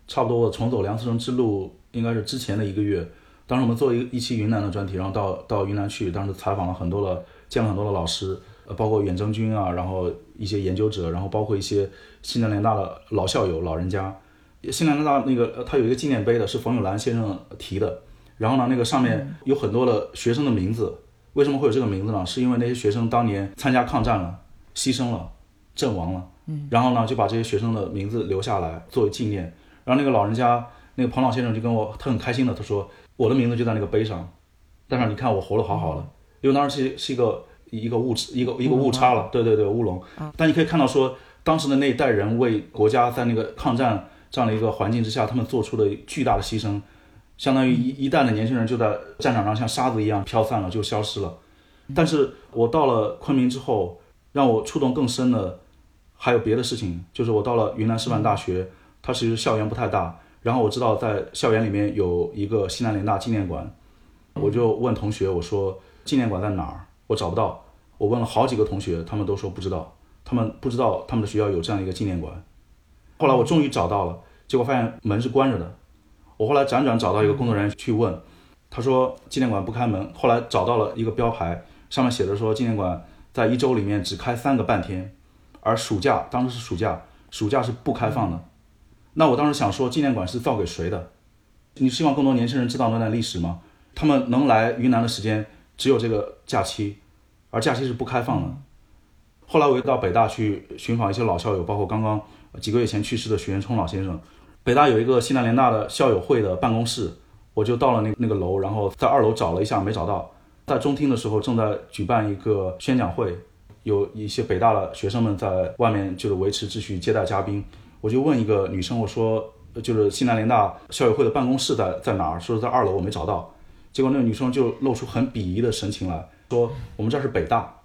差不多我重走梁思成之路，应该是之前的一个月。当时我们做一一期云南的专题，然后到到云南去，当时采访了很多的，见了很多的老师。呃，包括远征军啊，然后一些研究者，然后包括一些西南联大的老校友、老人家。西南联大那个，他有一个纪念碑的，是冯友兰先生题的。然后呢，那个上面有很多的学生的名字。为什么会有这个名字呢？是因为那些学生当年参加抗战了，牺牲了，阵亡了。嗯。然后呢，就把这些学生的名字留下来作为纪念。然后那个老人家，那个彭老先生就跟我，他很开心的，他说：“我的名字就在那个碑上，但是你看我活得好好的，因为当时是是一个。”一个误一个一个误差了，对对对，乌龙。但你可以看到说，当时的那一代人为国家在那个抗战这样的一个环境之下，他们做出了巨大的牺牲，相当于一一代的年轻人就在战场上像沙子一样飘散了，就消失了。但是我到了昆明之后，让我触动更深的还有别的事情，就是我到了云南师范大学，它其实校园不太大，然后我知道在校园里面有一个西南联大纪念馆，我就问同学我说纪念馆在哪儿？我找不到，我问了好几个同学，他们都说不知道，他们不知道他们的学校有这样一个纪念馆。后来我终于找到了，结果发现门是关着的。我后来辗转找到一个工作人员去问，他说纪念馆不开门。后来找到了一个标牌，上面写着说纪念馆在一周里面只开三个半天，而暑假当时是暑假，暑假是不开放的。那我当时想说，纪念馆是造给谁的？你希望更多年轻人知道那段历史吗？他们能来云南的时间？只有这个假期，而假期是不开放的。后来我又到北大去寻访一些老校友，包括刚刚几个月前去世的徐元冲老先生。北大有一个西南联大的校友会的办公室，我就到了那那个楼，然后在二楼找了一下，没找到。在中厅的时候，正在举办一个宣讲会，有一些北大的学生们在外面就是维持秩序、接待嘉宾。我就问一个女生，我说就是西南联大校友会的办公室在在哪儿？说在二楼，我没找到。结果那个女生就露出很鄙夷的神情来说：“我们这是北大，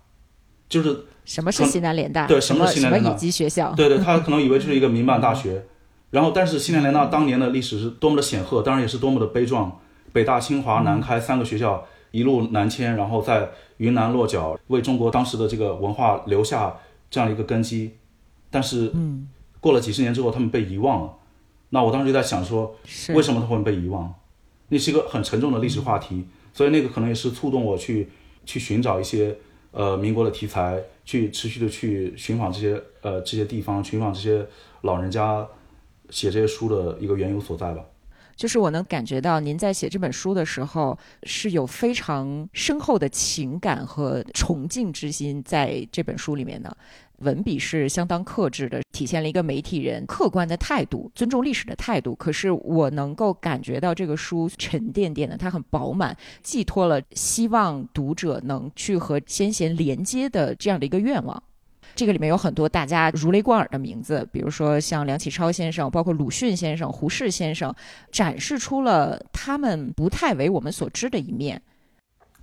就是什么是西南联大？对，什么是西南联大？乙级学校？对对，他可能以为就是一个民办大学。然后，但是西南联大当年的历史是多么的显赫，当然也是多么的悲壮。北大、清华、南开三个学校一路南迁，然后在云南落脚，为中国当时的这个文化留下这样一个根基。但是，嗯，过了几十年之后，他们被遗忘了。那我当时就在想说，为什么他会被遗忘？”那是一个很沉重的历史话题，所以那个可能也是触动我去去寻找一些呃民国的题材，去持续的去寻访这些呃这些地方，寻访这些老人家写这些书的一个缘由所在吧。就是我能感觉到您在写这本书的时候是有非常深厚的情感和崇敬之心在这本书里面的。文笔是相当克制的，体现了一个媒体人客观的态度，尊重历史的态度。可是我能够感觉到这个书沉甸甸的，它很饱满，寄托了希望读者能去和先贤连接的这样的一个愿望。这个里面有很多大家如雷贯耳的名字，比如说像梁启超先生，包括鲁迅先生、胡适先生，展示出了他们不太为我们所知的一面。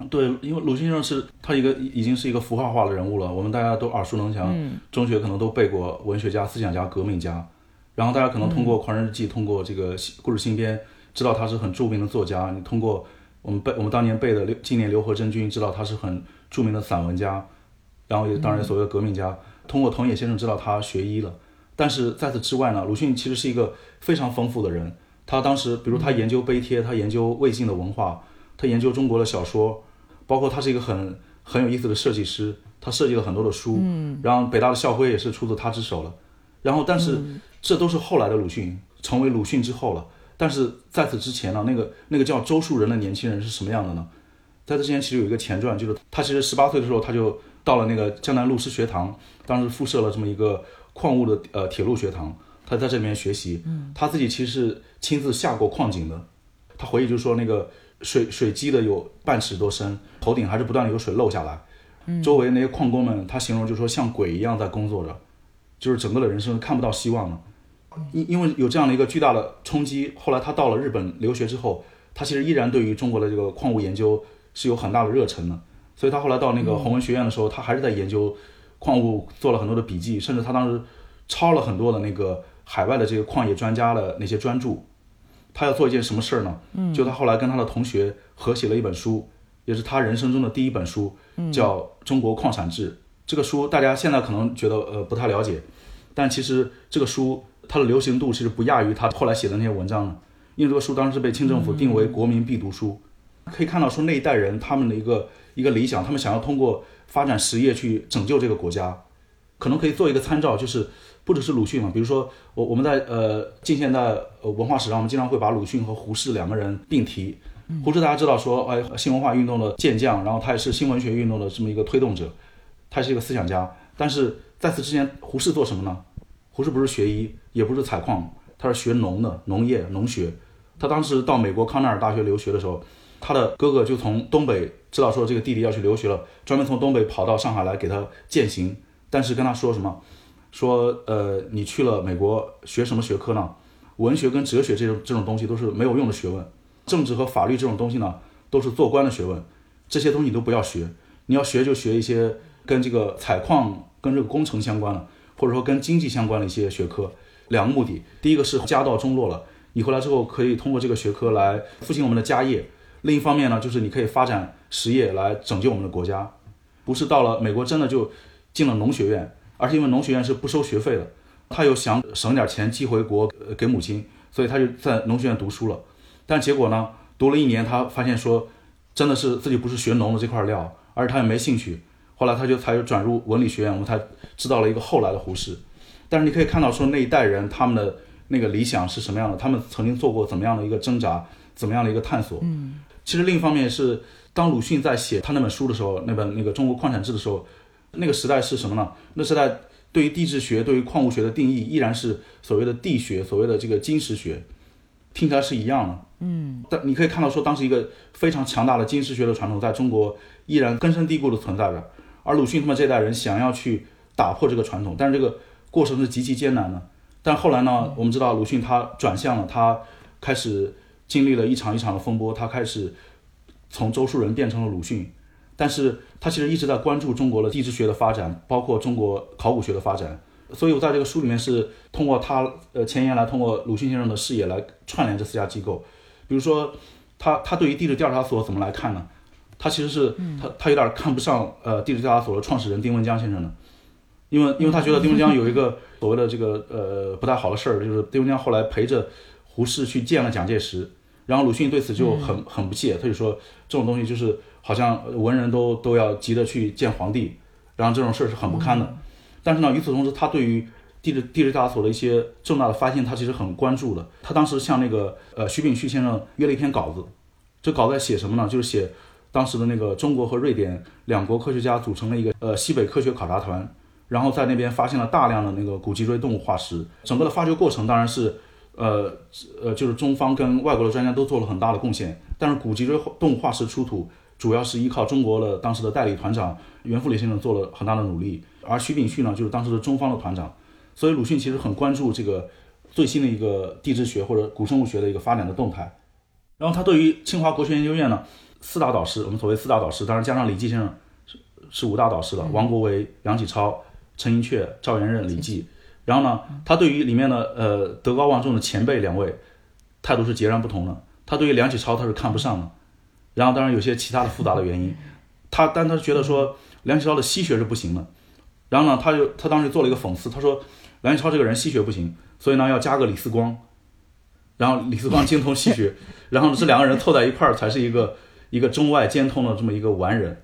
对，因为鲁迅先生是他一个已经是一个符号化的人物了，我们大家都耳熟能详，中学可能都背过文学家、思想家、革命家，然后大家可能通过《狂人日记》，通过这个故事新编，知道他是很著名的作家。你通过我们背我们当年背的刘纪念刘和珍君，知道他是很著名的散文家，然后也当然所谓的革命家。通过藤野先生知道他学医了，但是在此之外呢，鲁迅其实是一个非常丰富的人。他当时，比如他研究碑帖，他研究魏晋的文化，他研究中国的小说。包括他是一个很很有意思的设计师，他设计了很多的书，嗯，然后北大的校徽也是出自他之手了。然后，但是这都是后来的鲁迅，成为鲁迅之后了。但是在此之前呢，那个那个叫周树人的年轻人是什么样的呢？在这之前其实有一个前传，就是他其实十八岁的时候他就到了那个江南路师学堂，当时附设了这么一个矿物的呃铁路学堂，他在这里面学习，嗯，他自己其实是亲自下过矿井的。他回忆就说那个。水水积的有半尺多深，头顶还是不断的有水漏下来，周围那些矿工们，他形容就是说像鬼一样在工作着，就是整个的人生看不到希望了。因因为有这样的一个巨大的冲击，后来他到了日本留学之后，他其实依然对于中国的这个矿物研究是有很大的热忱的。所以他后来到那个弘文学院的时候，他还是在研究矿物，做了很多的笔记，甚至他当时抄了很多的那个海外的这个矿业专家的那些专著。他要做一件什么事儿呢？嗯，就他后来跟他的同学合写了一本书，也是他人生中的第一本书，叫《中国矿产志》。这个书大家现在可能觉得呃不太了解，但其实这个书它的流行度其实不亚于他后来写的那些文章的，因为这个书当时被清政府定为国民必读书。可以看到说那一代人他们的一个一个理想，他们想要通过发展实业去拯救这个国家，可能可以做一个参照，就是。不只是鲁迅嘛，比如说我我们在呃近现代文化史上，我们经常会把鲁迅和胡适两个人并提。胡适大家知道说，哎，新文化运动的健将，然后他也是新文学运动的这么一个推动者，他是一个思想家。但是在此之前，胡适做什么呢？胡适不是学医，也不是采矿，他是学农的，农业、农学。他当时到美国康奈尔大学留学的时候，他的哥哥就从东北知道说这个弟弟要去留学了，专门从东北跑到上海来给他践行，但是跟他说什么？说，呃，你去了美国学什么学科呢？文学跟哲学这种这种东西都是没有用的学问，政治和法律这种东西呢，都是做官的学问，这些东西你都不要学。你要学就学一些跟这个采矿、跟这个工程相关的，或者说跟经济相关的一些学科。两个目的，第一个是家道中落了，你回来之后可以通过这个学科来复兴我们的家业；另一方面呢，就是你可以发展实业来拯救我们的国家。不是到了美国真的就进了农学院。而且因为农学院是不收学费的，他又想省点钱寄回国给母亲，所以他就在农学院读书了。但结果呢，读了一年，他发现说，真的是自己不是学农的这块料，而且他也没兴趣。后来他就才转入文理学院，我们才知道了一个后来的胡适。但是你可以看到说那一代人他们的那个理想是什么样的，他们曾经做过怎么样的一个挣扎，怎么样的一个探索。嗯，其实另一方面是，当鲁迅在写他那本书的时候，那本那个《中国矿产志》的时候。那个时代是什么呢？那时代对于地质学、对于矿物学的定义依然是所谓的地学，所谓的这个金石学，听起来是一样的。嗯，但你可以看到说，当时一个非常强大的金石学的传统在中国依然根深蒂固的存在着。而鲁迅他们这代人想要去打破这个传统，但是这个过程是极其艰难的。但后来呢，我们知道鲁迅他转向了，他开始经历了一场一场的风波，他开始从周树人变成了鲁迅。但是他其实一直在关注中国的地质学的发展，包括中国考古学的发展。所以我在这个书里面是通过他呃前言来通过鲁迅先生的视野来串联这四家机构。比如说，他他对于地质调查所怎么来看呢？他其实是他他有点看不上呃地质调查所的创始人丁文江先生的，因为因为他觉得丁文江有一个所谓的这个呃不太好的事儿，就是丁文江后来陪着胡适去见了蒋介石，然后鲁迅对此就很很不屑，他就说这种东西就是。好像文人都都要急着去见皇帝，然后这种事儿是很不堪的。但是呢，与此同时，他对于地质地质调查所的一些重大的发现，他其实很关注的。他当时向那个呃徐秉旭先生约了一篇稿子，这稿子在写什么呢？就是写当时的那个中国和瑞典两国科学家组成了一个呃西北科学考察团，然后在那边发现了大量的那个古脊椎动物化石。整个的发掘过程当然是呃呃就是中方跟外国的专家都做了很大的贡献，但是古脊椎动物化石出土。主要是依靠中国的当时的代理团长袁复礼先生做了很大的努力，而徐秉旭呢，就是当时的中方的团长，所以鲁迅其实很关注这个最新的一个地质学或者古生物学的一个发展的动态。然后他对于清华国学研究院呢，四大导师，我们所谓四大导师，当然加上李济先生是是五大导师了，王国维、梁启超、陈寅恪、赵元任、李济。然后呢，他对于里面的呃德高望重的前辈两位态度是截然不同的。他对于梁启超他是看不上的。然后当然有些其他的复杂的原因，他但他觉得说梁启超的西学是不行的，然后呢他就他当时做了一个讽刺，他说梁启超这个人西学不行，所以呢要加个李四光，然后李四光精通西学，然后这两个人凑在一块儿才是一个一个中外兼通的这么一个完人，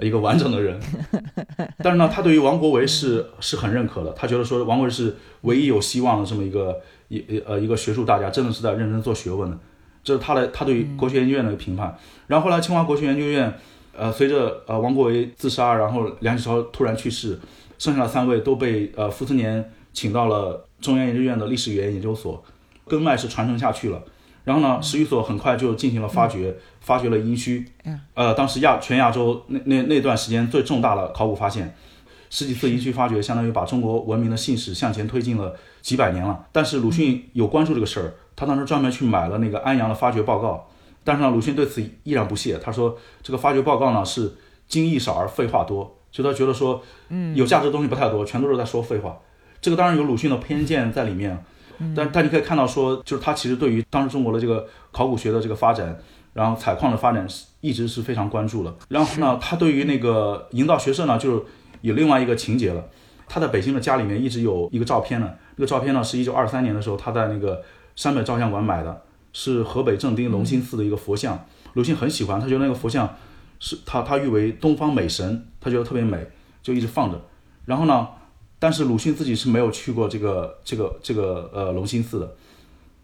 一个完整的人。但是呢他对于王国维是是很认可的，他觉得说王国维是唯一有希望的这么一个一呃一个学术大家，真的是在认真做学问的。这是他的他对国学研究院的一个评判，然后后来清华国学研究院，呃，随着呃王国维自杀，然后梁启超突然去世，剩下的三位都被呃傅斯年请到了中央研究院的历史语言研究所，根脉是传承下去了。然后呢，史语所很快就进行了发掘，发掘了殷墟。呃，当时亚全亚洲那那那段时间最重大的考古发现，十几次殷墟发掘，相当于把中国文明的信史向前推进了几百年了。但是鲁迅有关注这个事儿，他当时专门去买了那个安阳的发掘报告。但是呢，鲁迅对此依然不屑，他说这个发掘报告呢是精益少而废话多，就他觉得说，嗯，有价值的东西不太多，全都是在说废话。这个当然有鲁迅的偏见在里面。但但你可以看到，说就是他其实对于当时中国的这个考古学的这个发展，然后采矿的发展，一直是非常关注的。然后呢，他对于那个营造学社呢，就是有另外一个情节了。他在北京的家里面一直有一个照片呢，那个照片呢是一九二三年的时候他在那个山本照相馆买的，是河北正定隆兴寺的一个佛像。鲁迅很喜欢，他觉得那个佛像是他他誉为东方美神，他觉得特别美，就一直放着。然后呢？但是鲁迅自己是没有去过这个这个这个呃隆兴寺的。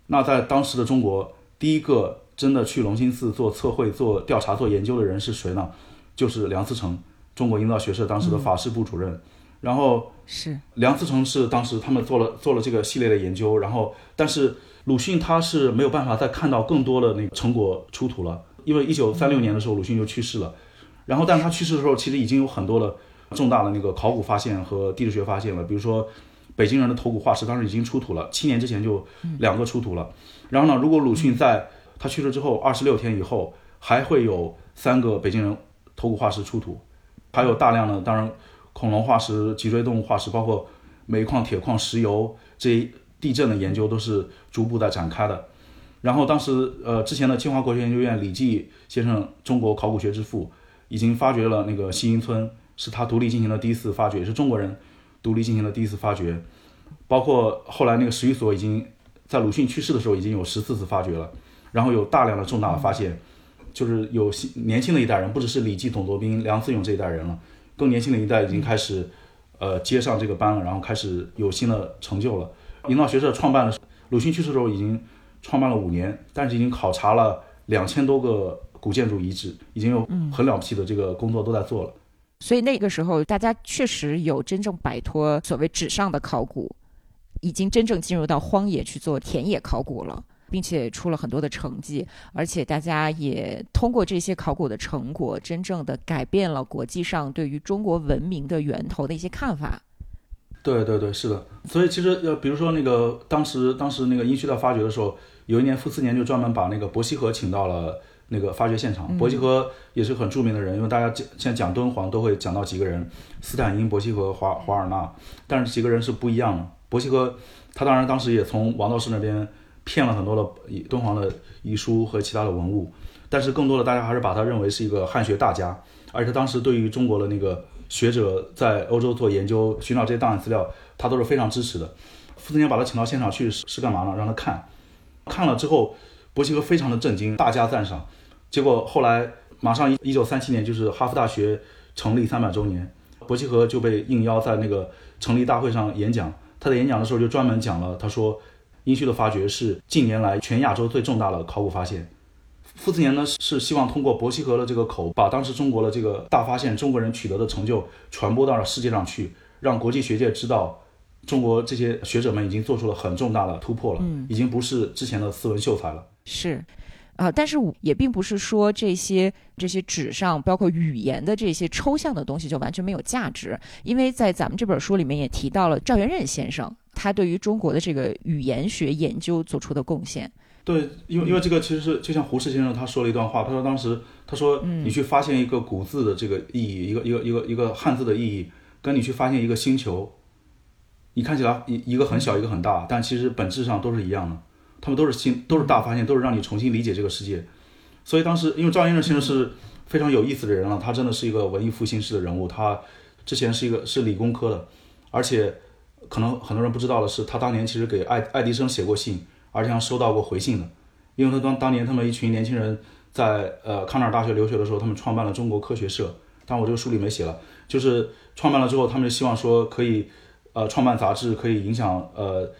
那在当时的中国，第一个真的去隆兴寺做测绘、做调查、做研究的人是谁呢？就是梁思成，中国营造学社当时的法事部主任。然后是梁思成是当时他们做了做了这个系列的研究。然后，但是鲁迅他是没有办法再看到更多的那个成果出土了，因为一九三六年的时候鲁迅就去世了。然后，但他去世的时候，其实已经有很多的。重大的那个考古发现和地质学发现了，比如说北京人的头骨化石，当时已经出土了，七年之前就两个出土了。然后呢，如果鲁迅在他去世之后二十六天以后，还会有三个北京人头骨化石出土，还有大量的当然恐龙化石、脊椎动物化石，包括煤矿、铁矿、石油这一地震的研究都是逐步在展开的。然后当时呃之前的清华国学研究院李济先生，中国考古学之父，已经发掘了那个西营村。是他独立进行的第一次发掘，也是中国人独立进行的第一次发掘。包括后来那个史语所已经在鲁迅去世的时候已经有十四次发掘了，然后有大量的重大的发现，就是有年轻的一代人，不只是李济、董作宾、梁思永这一代人了，更年轻的一代已经开始呃接上这个班了，然后开始有新的成就了。营造学社创办了，鲁迅去世的时候已经创办了五年，但是已经考察了两千多个古建筑遗址，已经有很了不起的这个工作都在做了。所以那个时候，大家确实有真正摆脱所谓纸上的考古，已经真正进入到荒野去做田野考古了，并且出了很多的成绩，而且大家也通过这些考古的成果，真正的改变了国际上对于中国文明的源头的一些看法。对对对，是的。所以其实呃，比如说那个当时当时那个殷墟在发掘的时候，有一年傅斯年就专门把那个伯希和请到了。那个发掘现场，伯希和也是很著名的人，因为大家讲现在讲敦煌都会讲到几个人，斯坦因、伯希和、华华尔纳，但是几个人是不一样的。伯希和他当然当时也从王道士那边骗了很多的敦煌的遗书和其他的文物，但是更多的大家还是把他认为是一个汉学大家，而且当时对于中国的那个学者在欧洲做研究、寻找这些档案资料，他都是非常支持的。傅斯年把他请到现场去是干嘛呢？让他看，看了之后，伯希和非常的震惊，大加赞赏。结果后来马上一一九三七年就是哈佛大学成立三百周年，伯希和就被应邀在那个成立大会上演讲。他在演讲的时候就专门讲了，他说殷墟的发掘是近年来全亚洲最重大的考古发现。傅斯年呢是希望通过伯希和的这个口，把当时中国的这个大发现，中国人取得的成就传播到了世界上去，让国际学界知道中国这些学者们已经做出了很重大的突破了，嗯已经不是之前的斯文秀才了。是。啊，但是也并不是说这些这些纸上包括语言的这些抽象的东西就完全没有价值，因为在咱们这本书里面也提到了赵元任先生他对于中国的这个语言学研究做出的贡献。对，因为因为这个其实是就像胡适先生他说了一段话，他说当时他说你去发现一个古字的这个意义，一个一个一个一个汉字的意义，跟你去发现一个星球，你看起来一一个很小一个很大，但其实本质上都是一样的。他们都是新，都是大发现，都是让你重新理解这个世界。所以当时，因为赵先生先生是非常有意思的人了，他真的是一个文艺复兴式的人物。他之前是一个是理工科的，而且可能很多人不知道的是，他当年其实给爱爱迪生写过信，而且还收到过回信的。因为他当当年他们一群年轻人在呃康奈尔大学留学的时候，他们创办了中国科学社，但我这个书里没写了，就是创办了之后，他们就希望说可以呃创办杂志，可以影响呃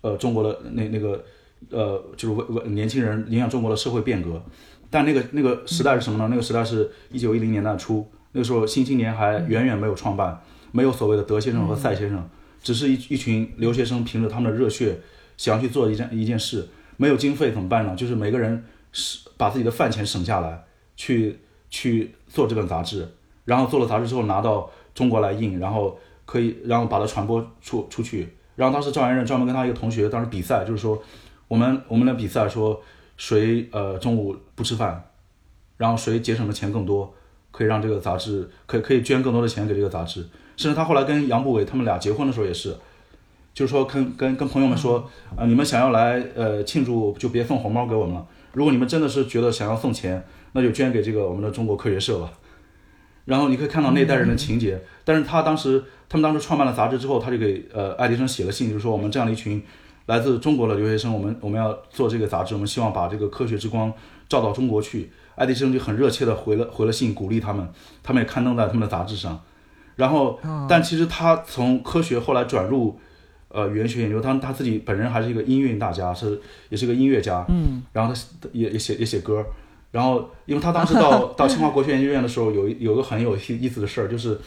呃中国的那那个。呃，就是为为年轻人影响中国的社会变革，但那个那个时代是什么呢？那个时代是一九一零年代初，那个时候《新青年》还远远没有创办，没有所谓的德先生和赛先生，只是一一群留学生凭着他们的热血想要去做一件一件事，没有经费怎么办呢？就是每个人是把自己的饭钱省下来，去去做这本杂志，然后做了杂志之后拿到中国来印，然后可以然后把它传播出出去。然后当时赵元任专门跟他一个同学当时比赛，就是说我们我们的比赛说谁呃中午不吃饭，然后谁节省的钱更多，可以让这个杂志可可以捐更多的钱给这个杂志。甚至他后来跟杨步伟他们俩结婚的时候也是。就是说，跟跟跟朋友们说，啊，你们想要来呃庆祝，就别送红包给我们了。如果你们真的是觉得想要送钱，那就捐给这个我们的中国科学社吧。然后你可以看到那代人的情节。但是他当时，他们当时创办了杂志之后，他就给呃爱迪生写了信，就是说我们这样的一群来自中国的留学生，我们我们要做这个杂志，我们希望把这个科学之光照到中国去。爱迪生就很热切的回了回了信，鼓励他们，他们也刊登在他们的杂志上。然后，但其实他从科学后来转入。呃，语言学研究，他他自己本人还是一个音韵大家，是也是个音乐家，嗯，然后他也也写也写歌，然后因为他当时到 到清华国学研究院的时候，有有个很有意思的事儿，就是，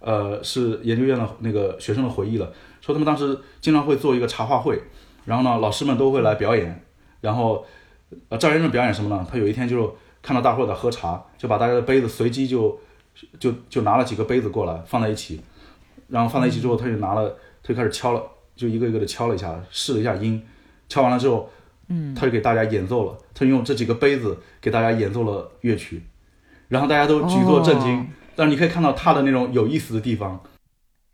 呃，是研究院的那个学生的回忆了，说他们当时经常会做一个茶话会，然后呢，老师们都会来表演，然后，呃，赵先生表演什么呢？他有一天就看到大伙在喝茶，就把大家的杯子随机就就就拿了几个杯子过来放在一起，然后放在一起之后，他就拿了，他就开始敲了。就一个一个的敲了一下，试了一下音，敲完了之后，嗯，他就给大家演奏了。他用这几个杯子给大家演奏了乐曲，然后大家都举座震惊。但是你可以看到他的那种有意思的地方。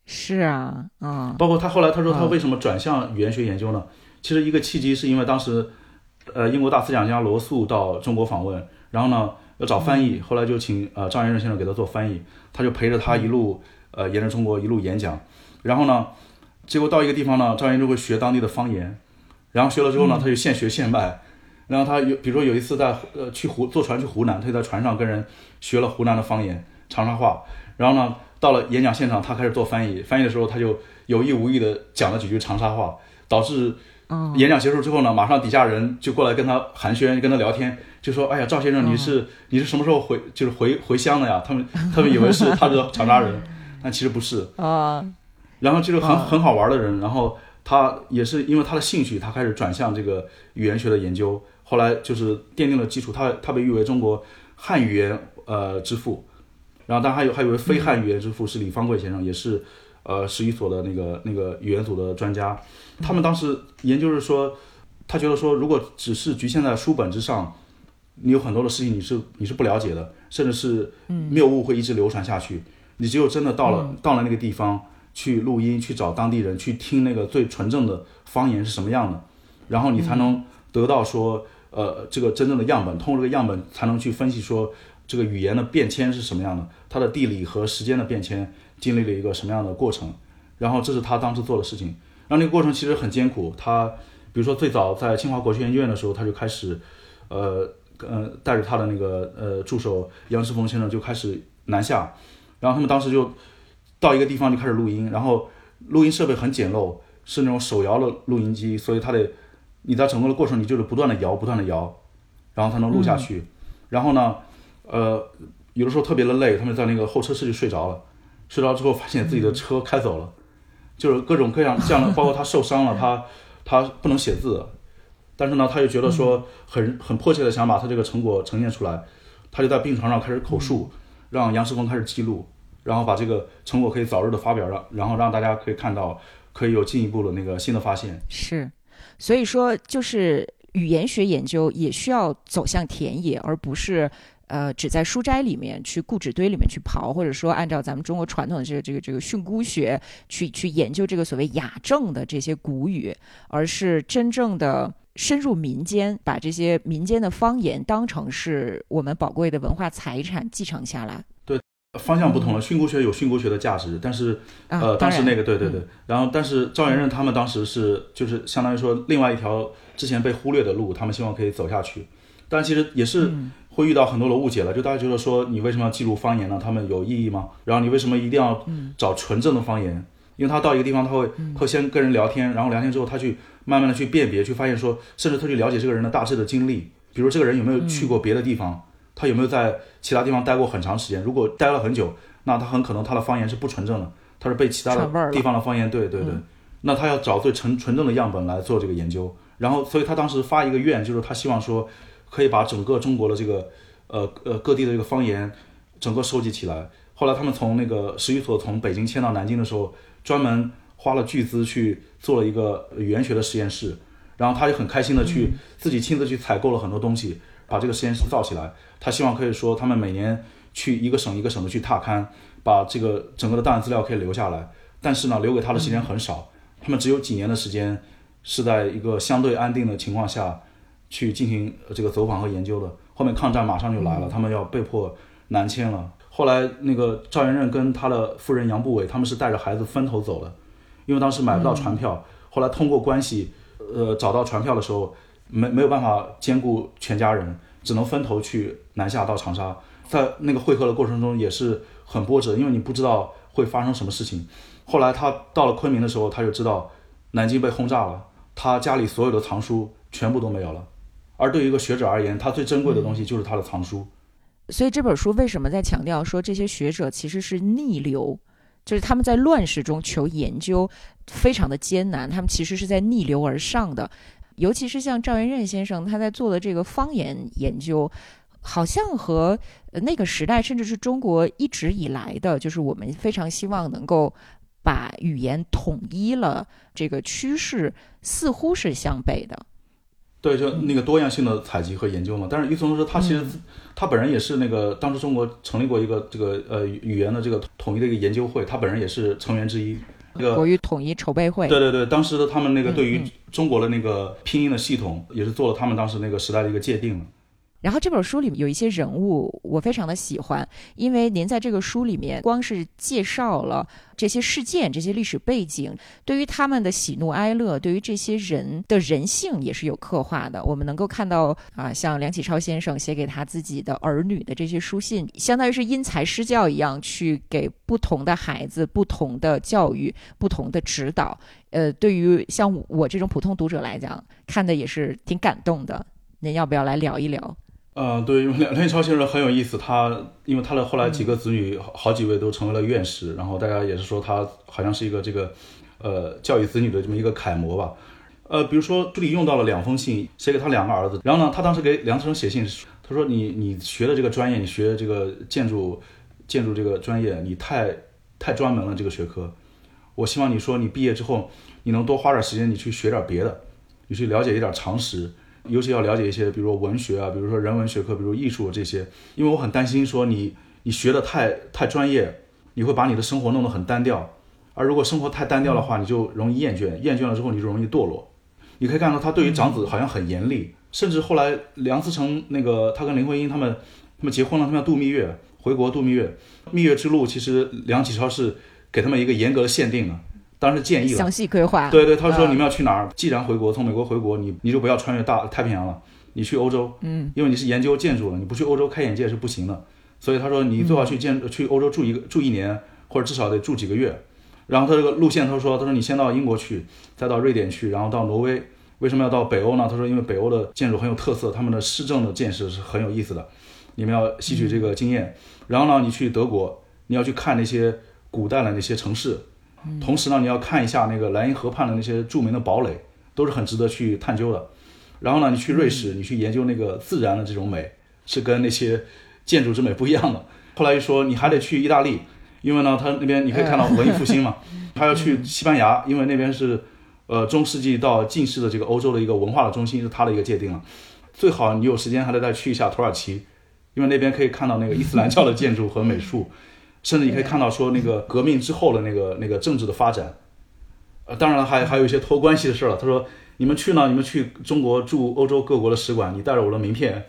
是啊，嗯，包括他后来他说他为什么转向语言学研究呢？其实一个契机是因为当时，呃，英国大思想家罗素到中国访问，然后呢要找翻译，后来就请呃张元任先生给他做翻译，他就陪着他一路呃沿着中国一路演讲，然后呢。结果到一个地方呢，张元就会学当地的方言，然后学了之后呢，他就现学现卖。然后他有，比如说有一次在呃去湖坐船去湖南，他就在船上跟人学了湖南的方言长沙话。然后呢，到了演讲现场，他开始做翻译。翻译的时候，他就有意无意的讲了几句长沙话，导致演讲结束之后呢，马上底下人就过来跟他寒暄，跟他聊天，就说：“哎呀，赵先生，你是你是什么时候回就是回回乡的呀？”他们他们以为是他是长沙人，但其实不是啊。然后就是很很好玩的人，然后他也是因为他的兴趣，他开始转向这个语言学的研究，后来就是奠定了基础。他他被誉为中国汉语言呃之父，然后当然还有还有位非汉语言之父是李方贵先生，也是呃十一所的那个那个语言组的专家。他们当时研究是说，他觉得说如果只是局限在书本之上，你有很多的事情你是你是不了解的，甚至是谬误会一直流传下去。你只有真的到了到了那个地方。去录音，去找当地人，去听那个最纯正的方言是什么样的，然后你才能得到说，呃，这个真正的样本。通过这个样本，才能去分析说，这个语言的变迁是什么样的，它的地理和时间的变迁经历了一个什么样的过程。然后这是他当时做的事情。然后那个过程其实很艰苦。他比如说最早在清华国学研究院的时候，他就开始，呃，呃，带着他的那个呃助手杨世峰先生就开始南下，然后他们当时就。到一个地方就开始录音，然后录音设备很简陋，是那种手摇的录音机，所以他得你在整个的过程你就是不断的摇，不断的摇，然后才能录下去。然后呢，呃，有的时候特别的累，他们在那个候车室就睡着了，睡着之后发现自己的车开走了，就是各种各样这样的，包括他受伤了，他他不能写字，但是呢，他又觉得说很很迫切的想把他这个成果呈现出来，他就在病床上开始口述，让杨世峰开始记录。然后把这个成果可以早日的发表，让然后让大家可以看到，可以有进一步的那个新的发现。是，所以说就是语言学研究也需要走向田野，而不是呃只在书斋里面去固纸堆里面去刨，或者说按照咱们中国传统的这个这个这个训诂学去去研究这个所谓雅正的这些古语，而是真正的深入民间，把这些民间的方言当成是我们宝贵的文化财产继承下来。对方向不同了，训诂学有训诂学的价值，但是，呃，当时那个对对对，然后但是赵元任他们当时是就是相当于说另外一条之前被忽略的路，他们希望可以走下去，但其实也是会遇到很多的误解了，就大家觉得说你为什么要记录方言呢？他们有意义吗？然后你为什么一定要找纯正的方言？因为他到一个地方他会会先跟人聊天，然后聊天之后他去慢慢的去辨别，去发现说，甚至他去了解这个人的大致的经历，比如这个人有没有去过别的地方。他有没有在其他地方待过很长时间？如果待了很久，那他很可能他的方言是不纯正的，他是被其他的地方的方言，对对对。那他要找最纯纯正的样本来做这个研究，然后所以他当时发一个愿，就是他希望说可以把整个中国的这个呃呃各地的这个方言整个收集起来。后来他们从那个史语所从北京迁到南京的时候，专门花了巨资去做了一个语言学的实验室，然后他就很开心的去自己亲自去采购了很多东西，把这个实验室造起来。他希望可以说他们每年去一个省一个省的去踏勘，把这个整个的档案资料可以留下来。但是呢，留给他的时间很少，他们只有几年的时间是在一个相对安定的情况下去进行这个走访和研究的。后面抗战马上就来了，他们要被迫南迁了。后来，那个赵元任跟他的夫人杨步伟，他们是带着孩子分头走的，因为当时买不到船票。后来通过关系，呃，找到船票的时候，没没有办法兼顾全家人，只能分头去南下到长沙。在那个会合的过程中也是很波折，因为你不知道会发生什么事情。后来他到了昆明的时候，他就知道南京被轰炸了，他家里所有的藏书全部都没有了。而对于一个学者而言，他最珍贵的东西就是他的藏书。所以这本书为什么在强调说这些学者其实是逆流，就是他们在乱世中求研究非常的艰难，他们其实是在逆流而上的。尤其是像赵元任先生他在做的这个方言研究，好像和那个时代甚至是中国一直以来的，就是我们非常希望能够把语言统一了这个趋势，似乎是相悖的。对，就那个多样性的采集和研究嘛。但是与此同时，他其实他本人也是那个当时中国成立过一个这个呃语言的这个统一的一个研究会，他本人也是成员之一。那个国语统一筹备会。对对对，当时的他们那个对于中国的那个拼音的系统，也是做了他们当时那个时代的一个界定。然后这本书里有一些人物，我非常的喜欢，因为您在这个书里面光是介绍了这些事件、这些历史背景，对于他们的喜怒哀乐，对于这些人的人性也是有刻画的。我们能够看到啊，像梁启超先生写给他自己的儿女的这些书信，相当于是因材施教一样，去给不同的孩子不同的教育、不同的指导。呃，对于像我这种普通读者来讲，看的也是挺感动的。您要不要来聊一聊？嗯，对，因为梁梁启超先生很有意思，他因为他的后来几个子女好几位都成为了院士，然后大家也是说他好像是一个这个，呃，教育子女的这么一个楷模吧。呃，比如说这里用到了两封信，写给他两个儿子，然后呢，他当时给梁思成写信，他说你你学的这个专业，你学这个建筑建筑这个专业，你太太专门了这个学科，我希望你说你毕业之后，你能多花点时间，你去学点别的，你去了解一点常识。尤其要了解一些，比如说文学啊，比如说人文学科，比如艺术这些，因为我很担心说你你学的太太专业，你会把你的生活弄得很单调，而如果生活太单调的话，你就容易厌倦，厌倦了之后你就容易堕落。你可以看到他对于长子好像很严厉，甚至后来梁思成那个他跟林徽因他们他们结婚了，他们要度蜜月，回国度蜜月，蜜月之路其实梁启超是给他们一个严格的限定的。当时建议了详细规划，对对，他说你们要去哪儿？既然回国，从美国回国，你你就不要穿越大太平洋了，你去欧洲，嗯，因为你是研究建筑的，你不去欧洲开眼界是不行的。所以他说你最好去建去欧洲住一个住一年，或者至少得住几个月。然后他这个路线，他说他说你先到英国去，再到瑞典去，然后到挪威。为什么要到北欧呢？他说因为北欧的建筑很有特色，他们的市政的建设是很有意思的，你们要吸取这个经验。然后呢，你去德国，你要去看那些古代的那些城市。同时呢，你要看一下那个莱茵河畔的那些著名的堡垒，都是很值得去探究的。然后呢，你去瑞士，你去研究那个自然的这种美，是跟那些建筑之美不一样的。后来又说你还得去意大利，因为呢，他那边你可以看到文艺复兴嘛。还要去西班牙，因为那边是呃中世纪到近世的这个欧洲的一个文化的中心，是他的一个界定了。最好你有时间还得再去一下土耳其，因为那边可以看到那个伊斯兰教的建筑和美术。甚至你可以看到说那个革命之后的那个那个政治的发展，呃，当然了，还还有一些托关系的事了。他说：“你们去呢？你们去中国驻欧洲各国的使馆，你带着我的名片，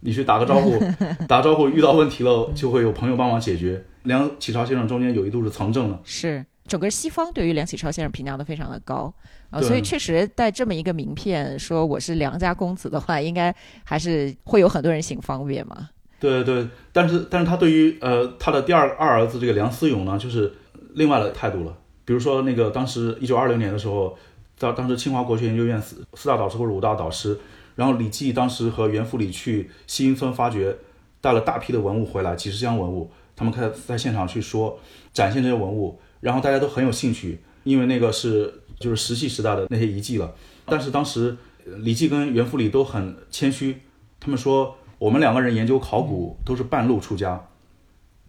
你去打个招呼，打招呼，遇到问题了就会有朋友帮忙解决。”梁启超先生中间有一度是从政的，是整个西方对于梁启超先生评价都非常的高啊，所以确实带这么一个名片，说我是梁家公子的话，应该还是会有很多人行方便嘛。对对，但是但是他对于呃他的第二二儿子这个梁思永呢，就是另外的态度了。比如说那个当时一九二零年的时候，在当时清华国学研究院四四大导师或者五大导师，然后李济当时和袁复礼去西营村发掘，带了大批的文物回来，几十箱文物，他们开在现场去说展现这些文物，然后大家都很有兴趣，因为那个是就是石器时代的那些遗迹了。但是当时李济跟袁复礼都很谦虚，他们说我们两个人研究考古都是半路出家，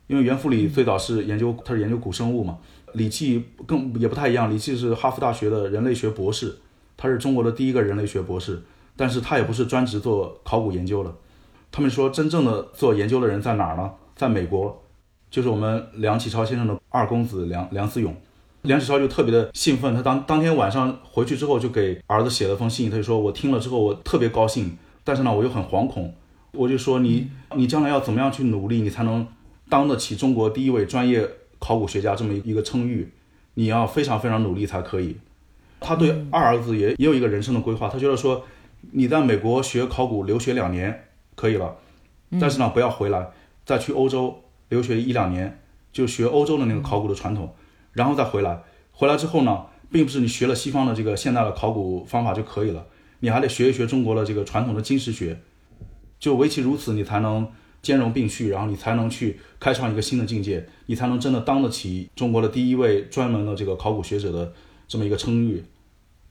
因为袁复礼最早是研究他是研究古生物嘛，李济更也不太一样，李济是哈佛大学的人类学博士，他是中国的第一个人类学博士，但是他也不是专职做考古研究的。他们说真正的做研究的人在哪儿呢？在美国，就是我们梁启超先生的二公子梁梁思永。梁启超就特别的兴奋，他当当天晚上回去之后就给儿子写了封信，他就说：“我听了之后我特别高兴，但是呢我又很惶恐。我就说你你将来要怎么样去努力，你才能当得起中国第一位专业考古学家这么一个称誉？你要非常非常努力才可以。”他对二儿子也也有一个人生的规划，他觉得说你在美国学考古留学两年可以了，但是呢不要回来，再去欧洲留学一两年，就学欧洲的那个考古的传统。然后再回来，回来之后呢，并不是你学了西方的这个现代的考古方法就可以了，你还得学一学中国的这个传统的金石学，就唯其如此，你才能兼容并蓄，然后你才能去开创一个新的境界，你才能真的当得起中国的第一位专门的这个考古学者的这么一个称誉。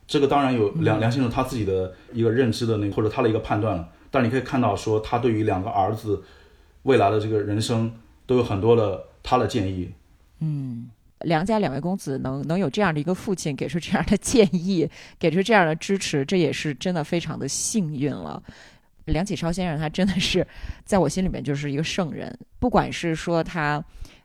这个当然有梁梁先生他自己的一个认知的那或者他的一个判断了，但你可以看到说他对于两个儿子未来的这个人生都有很多的他的建议。嗯。梁家两位公子能能有这样的一个父亲给出这样的建议，给出这样的支持，这也是真的非常的幸运了。梁启超先生他真的是在我心里面就是一个圣人，不管是说他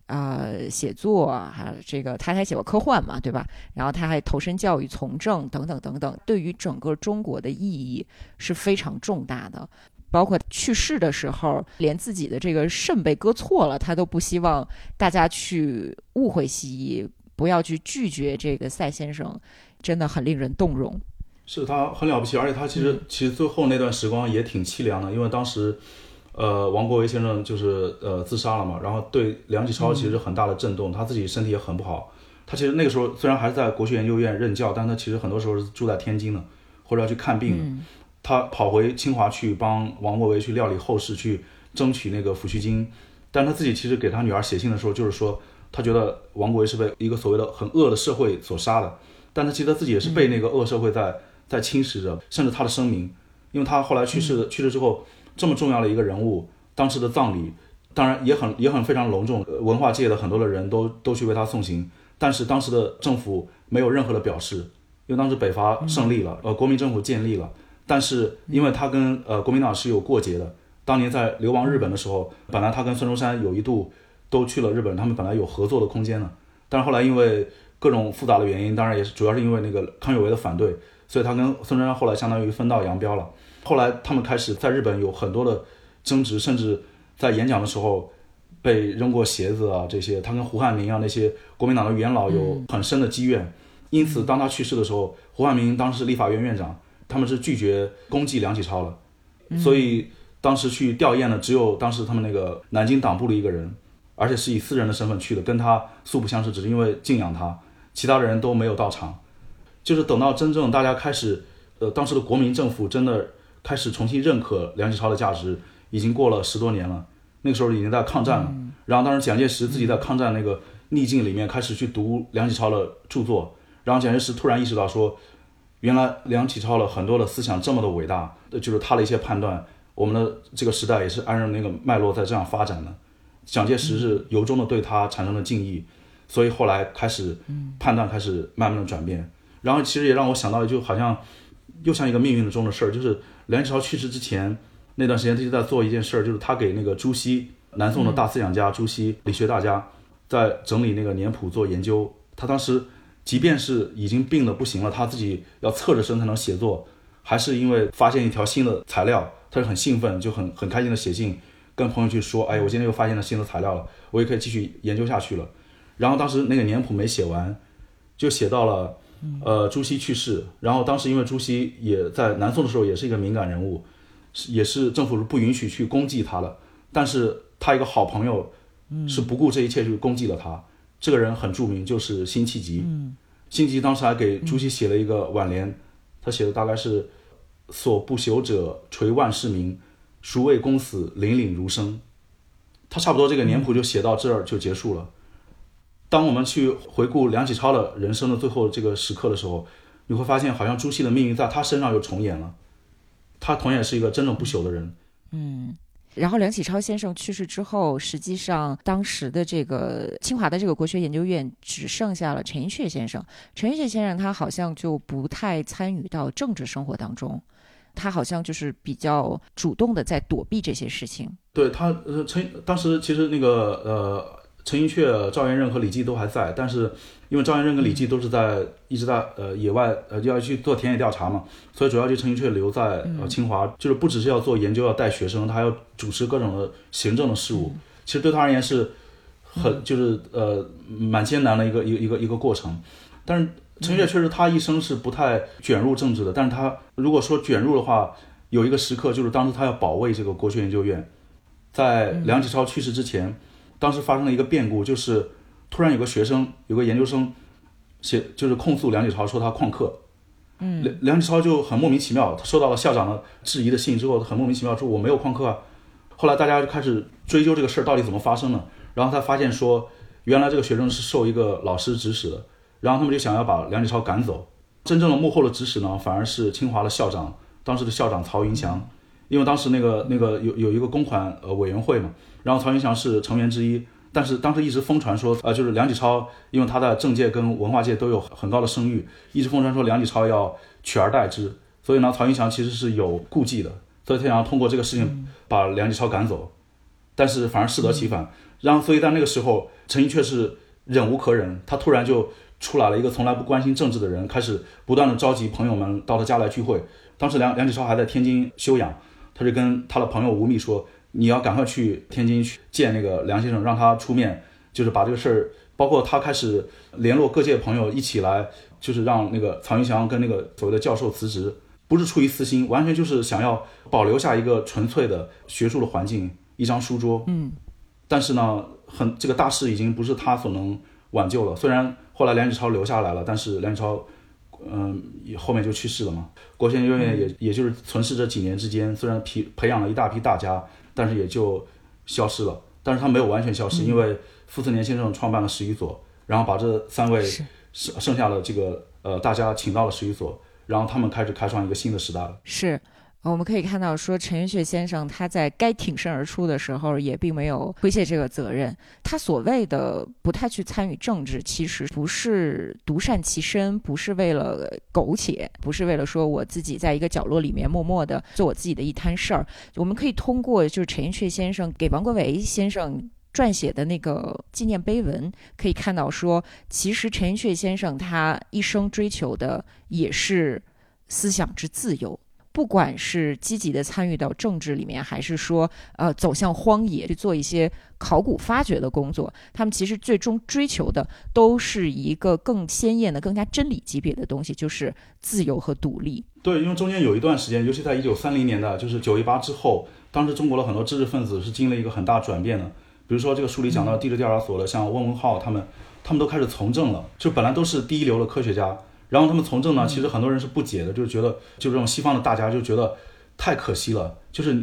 啊写作啊，这个他还写过科幻嘛，对吧？然后他还投身教育从政等等等等，对于整个中国的意义是非常重大的。包括去世的时候，连自己的这个肾被割错了，他都不希望大家去误会西医，不要去拒绝这个赛先生，真的很令人动容。是他很了不起，而且他其实其实最后那段时光也挺凄凉的，因为当时，呃，王国维先生就是呃自杀了嘛，然后对梁启超其实很大的震动，他自己身体也很不好。他其实那个时候虽然还是在国学研究院任教，但他其实很多时候是住在天津的，或者要去看病。他跑回清华去帮王国维去料理后事，去争取那个抚恤金，但他自己其实给他女儿写信的时候，就是说他觉得王国维是被一个所谓的很恶的社会所杀的，但他其实他自己也是被那个恶社会在在侵蚀着，甚至他的声名，因为他后来去世去世之后，这么重要的一个人物，当时的葬礼当然也很也很非常隆重，文化界的很多的人都都去为他送行，但是当时的政府没有任何的表示，因为当时北伐胜利了，呃，国民政府建立了。但是，因为他跟呃国民党是有过节的，当年在流亡日本的时候，本来他跟孙中山有一度都去了日本，他们本来有合作的空间呢。但是后来因为各种复杂的原因，当然也是主要是因为那个康有为的反对，所以他跟孙中山后来相当于分道扬镳了。后来他们开始在日本有很多的争执，甚至在演讲的时候被扔过鞋子啊这些。他跟胡汉民啊那些国民党的元老有很深的积怨，因此当他去世的时候，胡汉民当时是立法院院长。他们是拒绝攻击梁启超了，所以当时去吊唁的只有当时他们那个南京党部的一个人，而且是以私人的身份去的，跟他素不相识，只是因为敬仰他，其他的人都没有到场。就是等到真正大家开始，呃，当时的国民政府真的开始重新认可梁启超的价值，已经过了十多年了。那个时候已经在抗战了，然后当时蒋介石自己在抗战那个逆境里面开始去读梁启超的著作，然后蒋介石突然意识到说。原来梁启超的很多的思想这么的伟大，就是他的一些判断，我们的这个时代也是按照那个脉络在这样发展的。蒋介石是由衷的对他产生了敬意，所以后来开始判断开始慢慢的转变。然后其实也让我想到，就好像又像一个命运中的事儿，就是梁启超去世之前那段时间，他就在做一件事儿，就是他给那个朱熹，南宋的大思想家朱熹，理学大家，在整理那个年谱做研究。他当时。即便是已经病得不行了，他自己要侧着身才能写作，还是因为发现一条新的材料，他就很兴奋，就很很开心的写信跟朋友去说：“哎，我今天又发现了新的材料了，我也可以继续研究下去了。”然后当时那个年谱没写完，就写到了呃朱熹去世。然后当时因为朱熹也在南宋的时候也是一个敏感人物，是也是政府是不允许去攻击他的，但是他一个好朋友是不顾这一切去攻击了他。这个人很著名，就是辛弃疾。辛弃疾当时还给朱熹写了一个挽联，他写的大概是“所不朽者垂万世名，孰谓公死凛凛如生”。他差不多这个年谱就写到这儿就结束了。当我们去回顾梁启超的人生的最后这个时刻的时候，你会发现好像朱熹的命运在他身上又重演了。他同样也是一个真正不朽的人。嗯。然后梁启超先生去世之后，实际上当时的这个清华的这个国学研究院只剩下了陈寅恪先生。陈寅恪先生他好像就不太参与到政治生活当中，他好像就是比较主动的在躲避这些事情。对他，呃，陈当时其实那个呃，陈寅恪、赵元任和李济都还在，但是。因为赵元任跟李济都是在一直在呃野外呃要去做田野调查嘛，所以主要就陈寅恪留在呃清华，就是不只是要做研究要带学生，他还要主持各种的行政的事务。其实对他而言是很就是呃蛮艰难的一个一个一个一个过程。但是陈寅恪确实他一生是不太卷入政治的，但是他如果说卷入的话，有一个时刻就是当时他要保卫这个国学研究院，在梁启超去世之前，当时发生了一个变故，就是。突然有个学生，有个研究生写，就是控诉梁启超说他旷课。嗯，梁梁启超就很莫名其妙，他收到了校长的质疑的信之后，很莫名其妙说我没有旷课啊。后来大家就开始追究这个事儿到底怎么发生的，然后他发现说，原来这个学生是受一个老师指使的，然后他们就想要把梁启超赶走。真正的幕后的指使呢，反而是清华的校长，当时的校长曹云祥，因为当时那个那个有有一个公款呃委员会嘛，然后曹云祥是成员之一。但是当时一直疯传说，呃，就是梁启超，因为他在政界跟文化界都有很高的声誉，一直疯传说梁启超要取而代之。所以呢，曹云祥其实是有顾忌的，所以他想通过这个事情把梁启超赶走，但是反而适得其反。然后，所以在那个时候，陈寅恪是忍无可忍，他突然就出来了一个从来不关心政治的人，开始不断的召集朋友们到他家来聚会。当时梁梁启超还在天津休养，他就跟他的朋友吴宓说。你要赶快去天津去见那个梁先生，让他出面，就是把这个事儿，包括他开始联络各界朋友一起来，就是让那个曹云祥跟那个所谓的教授辞职，不是出于私心，完全就是想要保留下一个纯粹的学术的环境，一张书桌。嗯。但是呢，很这个大势已经不是他所能挽救了。虽然后来梁启超留下来了，但是梁启超，嗯，后面就去世了嘛。国学院也也就是存世这几年之间，虽然培培养了一大批大家。但是也就消失了，但是他没有完全消失，因为傅斯年先生创办了十余所，然后把这三位剩剩下的这个呃大家请到了十余所，然后他们开始开创一个新的时代了。是。我们可以看到，说陈寅恪先生他在该挺身而出的时候，也并没有推卸这个责任。他所谓的不太去参与政治，其实不是独善其身，不是为了苟且，不是为了说我自己在一个角落里面默默的做我自己的一摊事儿。我们可以通过就是陈寅恪先生给王国维先生撰写的那个纪念碑文，可以看到说，其实陈寅恪先生他一生追求的也是思想之自由。不管是积极的参与到政治里面，还是说呃走向荒野去做一些考古发掘的工作，他们其实最终追求的都是一个更鲜艳的、更加真理级别的东西，就是自由和独立。对，因为中间有一段时间，尤其在一九三零年代，就是九一八之后，当时中国的很多知识分子是经历了一个很大转变的。比如说这个书里讲到地质调查所的，像翁文浩他们，他们都开始从政了，就本来都是第一流的科学家。然后他们从政呢，其实很多人是不解的，就是觉得，就这种西方的大家就觉得太可惜了，就是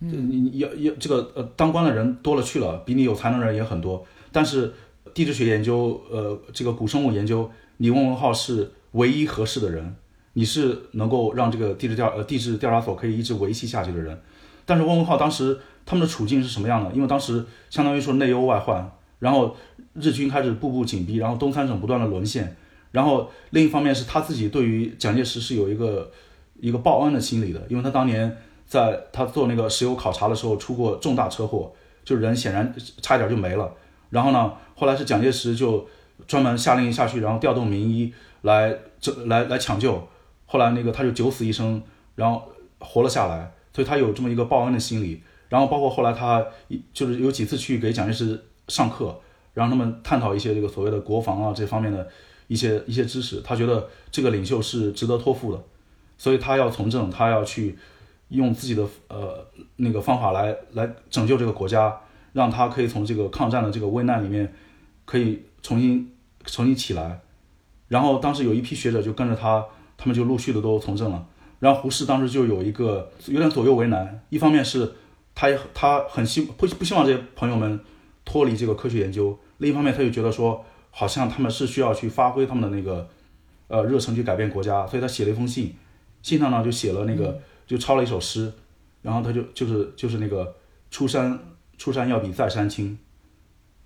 你你要要这个呃当官的人多了去了，比你有才能的人也很多，但是地质学研究，呃这个古生物研究，你翁文浩是唯一合适的人，你是能够让这个地质调呃地质调查所可以一直维系下去的人，但是翁文浩当时他们的处境是什么样的？因为当时相当于说内忧外患，然后日军开始步步紧逼，然后东三省不断的沦陷。然后另一方面是他自己对于蒋介石是有一个一个报恩的心理的，因为他当年在他做那个石油考察的时候出过重大车祸，就人显然差一点就没了。然后呢，后来是蒋介石就专门下令下去，然后调动名医来这来来抢救。后来那个他就九死一生，然后活了下来，所以他有这么一个报恩的心理。然后包括后来他就是有几次去给蒋介石上课，让他们探讨一些这个所谓的国防啊这方面的。一些一些知识，他觉得这个领袖是值得托付的，所以他要从政，他要去用自己的呃那个方法来来拯救这个国家，让他可以从这个抗战的这个危难里面可以重新重新起来。然后当时有一批学者就跟着他，他们就陆续的都从政了。然后胡适当时就有一个有点左右为难，一方面是他他很希不不希望这些朋友们脱离这个科学研究，另一方面他就觉得说。好像他们是需要去发挥他们的那个，呃，热忱去改变国家，所以他写了一封信，信上呢就写了那个就抄了一首诗，然后他就就是就是那个出山出山要比在山轻。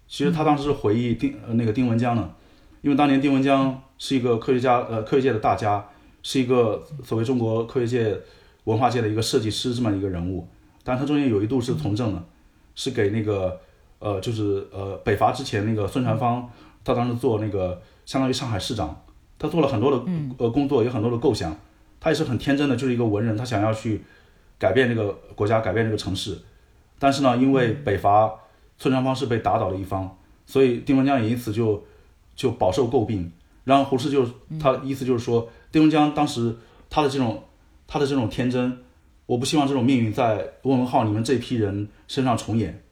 其实他当时是回忆丁呃那个丁文江呢，因为当年丁文江是一个科学家呃科学界的大家，是一个所谓中国科学界文化界的一个设计师这么一个人物，但他中间有一度是从政的，是给那个呃就是呃北伐之前那个孙传芳，他当时做那个相当于上海市长。他做了很多的呃工作，有很多的构想，他也是很天真的，就是一个文人，他想要去改变这个国家，改变这个城市。但是呢，因为北伐，孙传芳是被打倒的一方，所以丁文江也因此就就饱受诟病。然后胡适就他意思就是说，丁文江当时他的这种他的这种天真，我不希望这种命运在翁文浩你们这批人身上重演。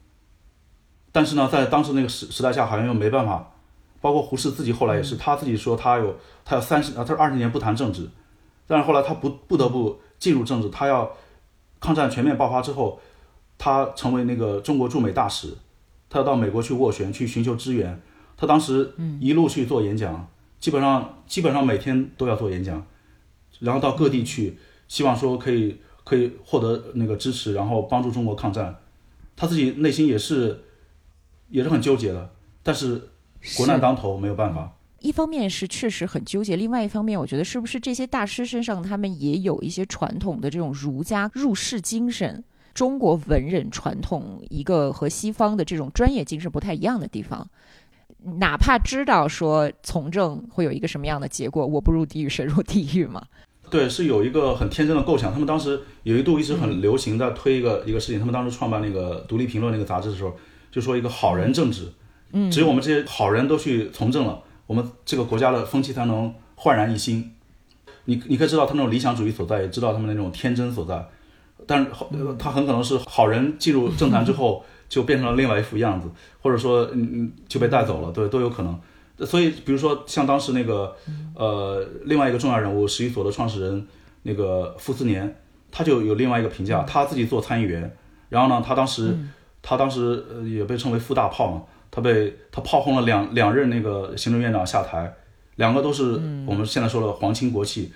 但是呢，在当时那个时时代下，好像又没办法。包括胡适自己后来也是，他自己说他有他有三十啊，他说二十年不谈政治，但是后来他不不得不进入政治，他要抗战全面爆发之后，他成为那个中国驻美大使，他要到美国去斡旋去寻求支援，他当时一路去做演讲，基本上基本上每天都要做演讲，然后到各地去，希望说可以可以获得那个支持，然后帮助中国抗战，他自己内心也是也是很纠结的，但是。国难当头，没有办法。一方面是确实很纠结，另外一方面，我觉得是不是这些大师身上，他们也有一些传统的这种儒家入世精神，中国文人传统一个和西方的这种专业精神不太一样的地方。哪怕知道说从政会有一个什么样的结果，我不入地狱谁入地狱嘛？对，是有一个很天真的构想。他们当时有一度一直很流行的推一个一个事情，他们当时创办那个《独立评论》那个杂志的时候，就说一个好人政治。嗯，只有我们这些好人都去从政了，我们这个国家的风气才能焕然一新。你你可以知道他那种理想主义所在，也知道他们那种天真所在。但是好他很可能是好人进入政坛之后就变成了另外一副样子，或者说嗯嗯就被带走了，对都有可能。所以比如说像当时那个呃另外一个重要人物十一所的创始人那个傅斯年，他就有另外一个评价，他自己做参议员，然后呢他当时他当时呃也被称为傅大炮嘛。他被他炮轰了两两任那个行政院长下台，两个都是我们现在说的皇亲国戚，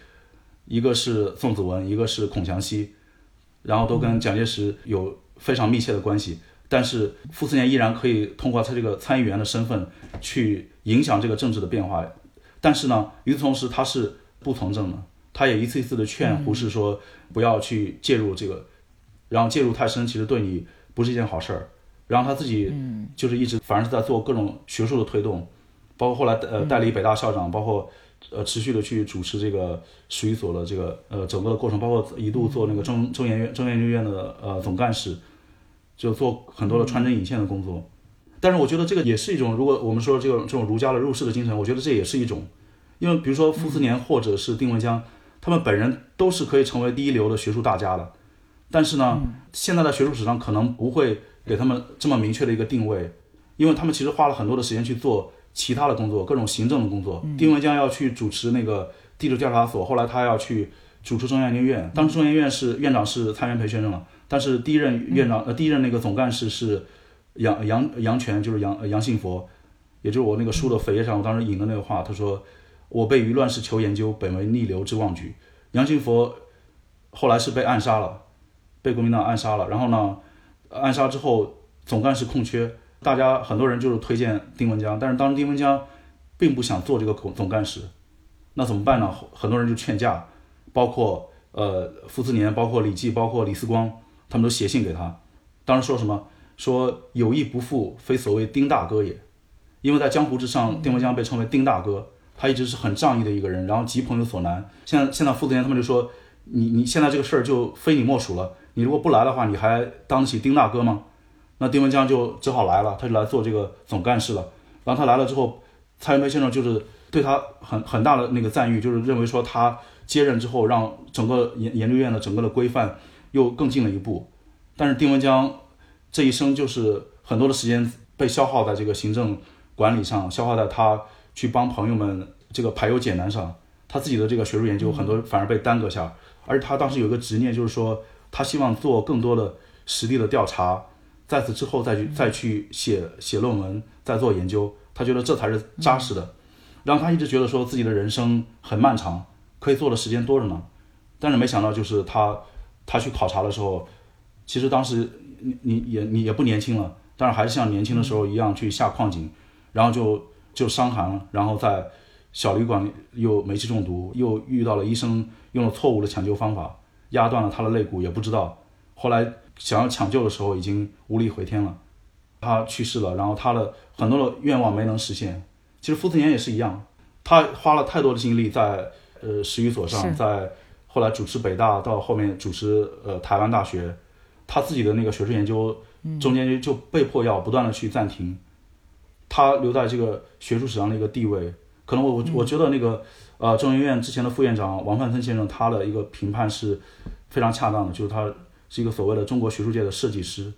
一个是宋子文，一个是孔祥熙，然后都跟蒋介石有非常密切的关系。但是傅斯年依然可以通过他这个参议员的身份去影响这个政治的变化。但是呢，与此同时他是不从政的，他也一次一次的劝胡适说不要去介入这个，然后介入太深，其实对你不是一件好事儿。然后他自己就是一直反而是在做各种学术的推动，包括后来呃代理北大校长，包括呃持续的去主持这个史语所的这个呃整个的过程，包括一度做那个中中研院中研究院的呃总干事，就做很多的穿针引线的工作。但是我觉得这个也是一种，如果我们说这个这种儒家的入世的精神，我觉得这也是一种，因为比如说傅斯年或者是丁文江，他们本人都是可以成为第一流的学术大家的，但是呢，现在的学术史上可能不会。给他们这么明确的一个定位，因为他们其实花了很多的时间去做其他的工作，各种行政的工作。丁文江要去主持那个地质调查所，后来他要去主持中央研究院。当时中研院是院长是蔡元培先生了，但是第一任院长呃第一任那个总干事是杨杨杨泉，就是杨杨信佛，也就是我那个书的扉页上我当时引的那个话，他说我被于乱世求研究，本为逆流之妄举。杨信佛后来是被暗杀了，被国民党暗杀了，然后呢？暗杀之后，总干事空缺，大家很多人就是推荐丁文江，但是当时丁文江并不想做这个总总干事，那怎么办呢？很多人就劝架，包括呃傅斯年，包括李济，包括李四光，他们都写信给他，当时说什么？说有意不负，非所谓丁大哥也，因为在江湖之上，丁文江被称为丁大哥，他一直是很仗义的一个人，然后急朋友所难。现在现在傅斯年他们就说，你你现在这个事儿就非你莫属了。你如果不来的话，你还当得起丁大哥吗？那丁文江就只好来了，他就来做这个总干事了。然后他来了之后，蔡元培先生就是对他很很大的那个赞誉，就是认为说他接任之后，让整个研研究院的整个的规范又更进了一步。但是丁文江这一生就是很多的时间被消耗在这个行政管理上，消耗在他去帮朋友们这个排忧解难上，他自己的这个学术研究很多反而被耽搁下。而且他当时有一个执念，就是说。他希望做更多的实地的调查，在此之后再去再去写写论文，再做研究。他觉得这才是扎实的。然后他一直觉得说自己的人生很漫长，可以做的时间多着呢。但是没想到就是他他去考察的时候，其实当时你你也你也不年轻了，但是还是像年轻的时候一样去下矿井，然后就就伤寒了，然后在小旅馆里又煤气中毒，又遇到了医生用了错误的抢救方法，压断了他的肋骨，也不知道，后来想要抢救的时候已经无力回天了，他去世了，然后他的很多的愿望没能实现。其实傅斯年也是一样，他花了太多的精力在呃史语所上，在后来主持北大，到后面主持呃台湾大学，他自己的那个学术研究中间就被迫要不断的去暂停。他留在这个学术史上的一个地位，可能我我我觉得那个呃中研院之前的副院长王范森先生他的一个评判是非常恰当的，就是他是一个所谓的中国学术界的设计师，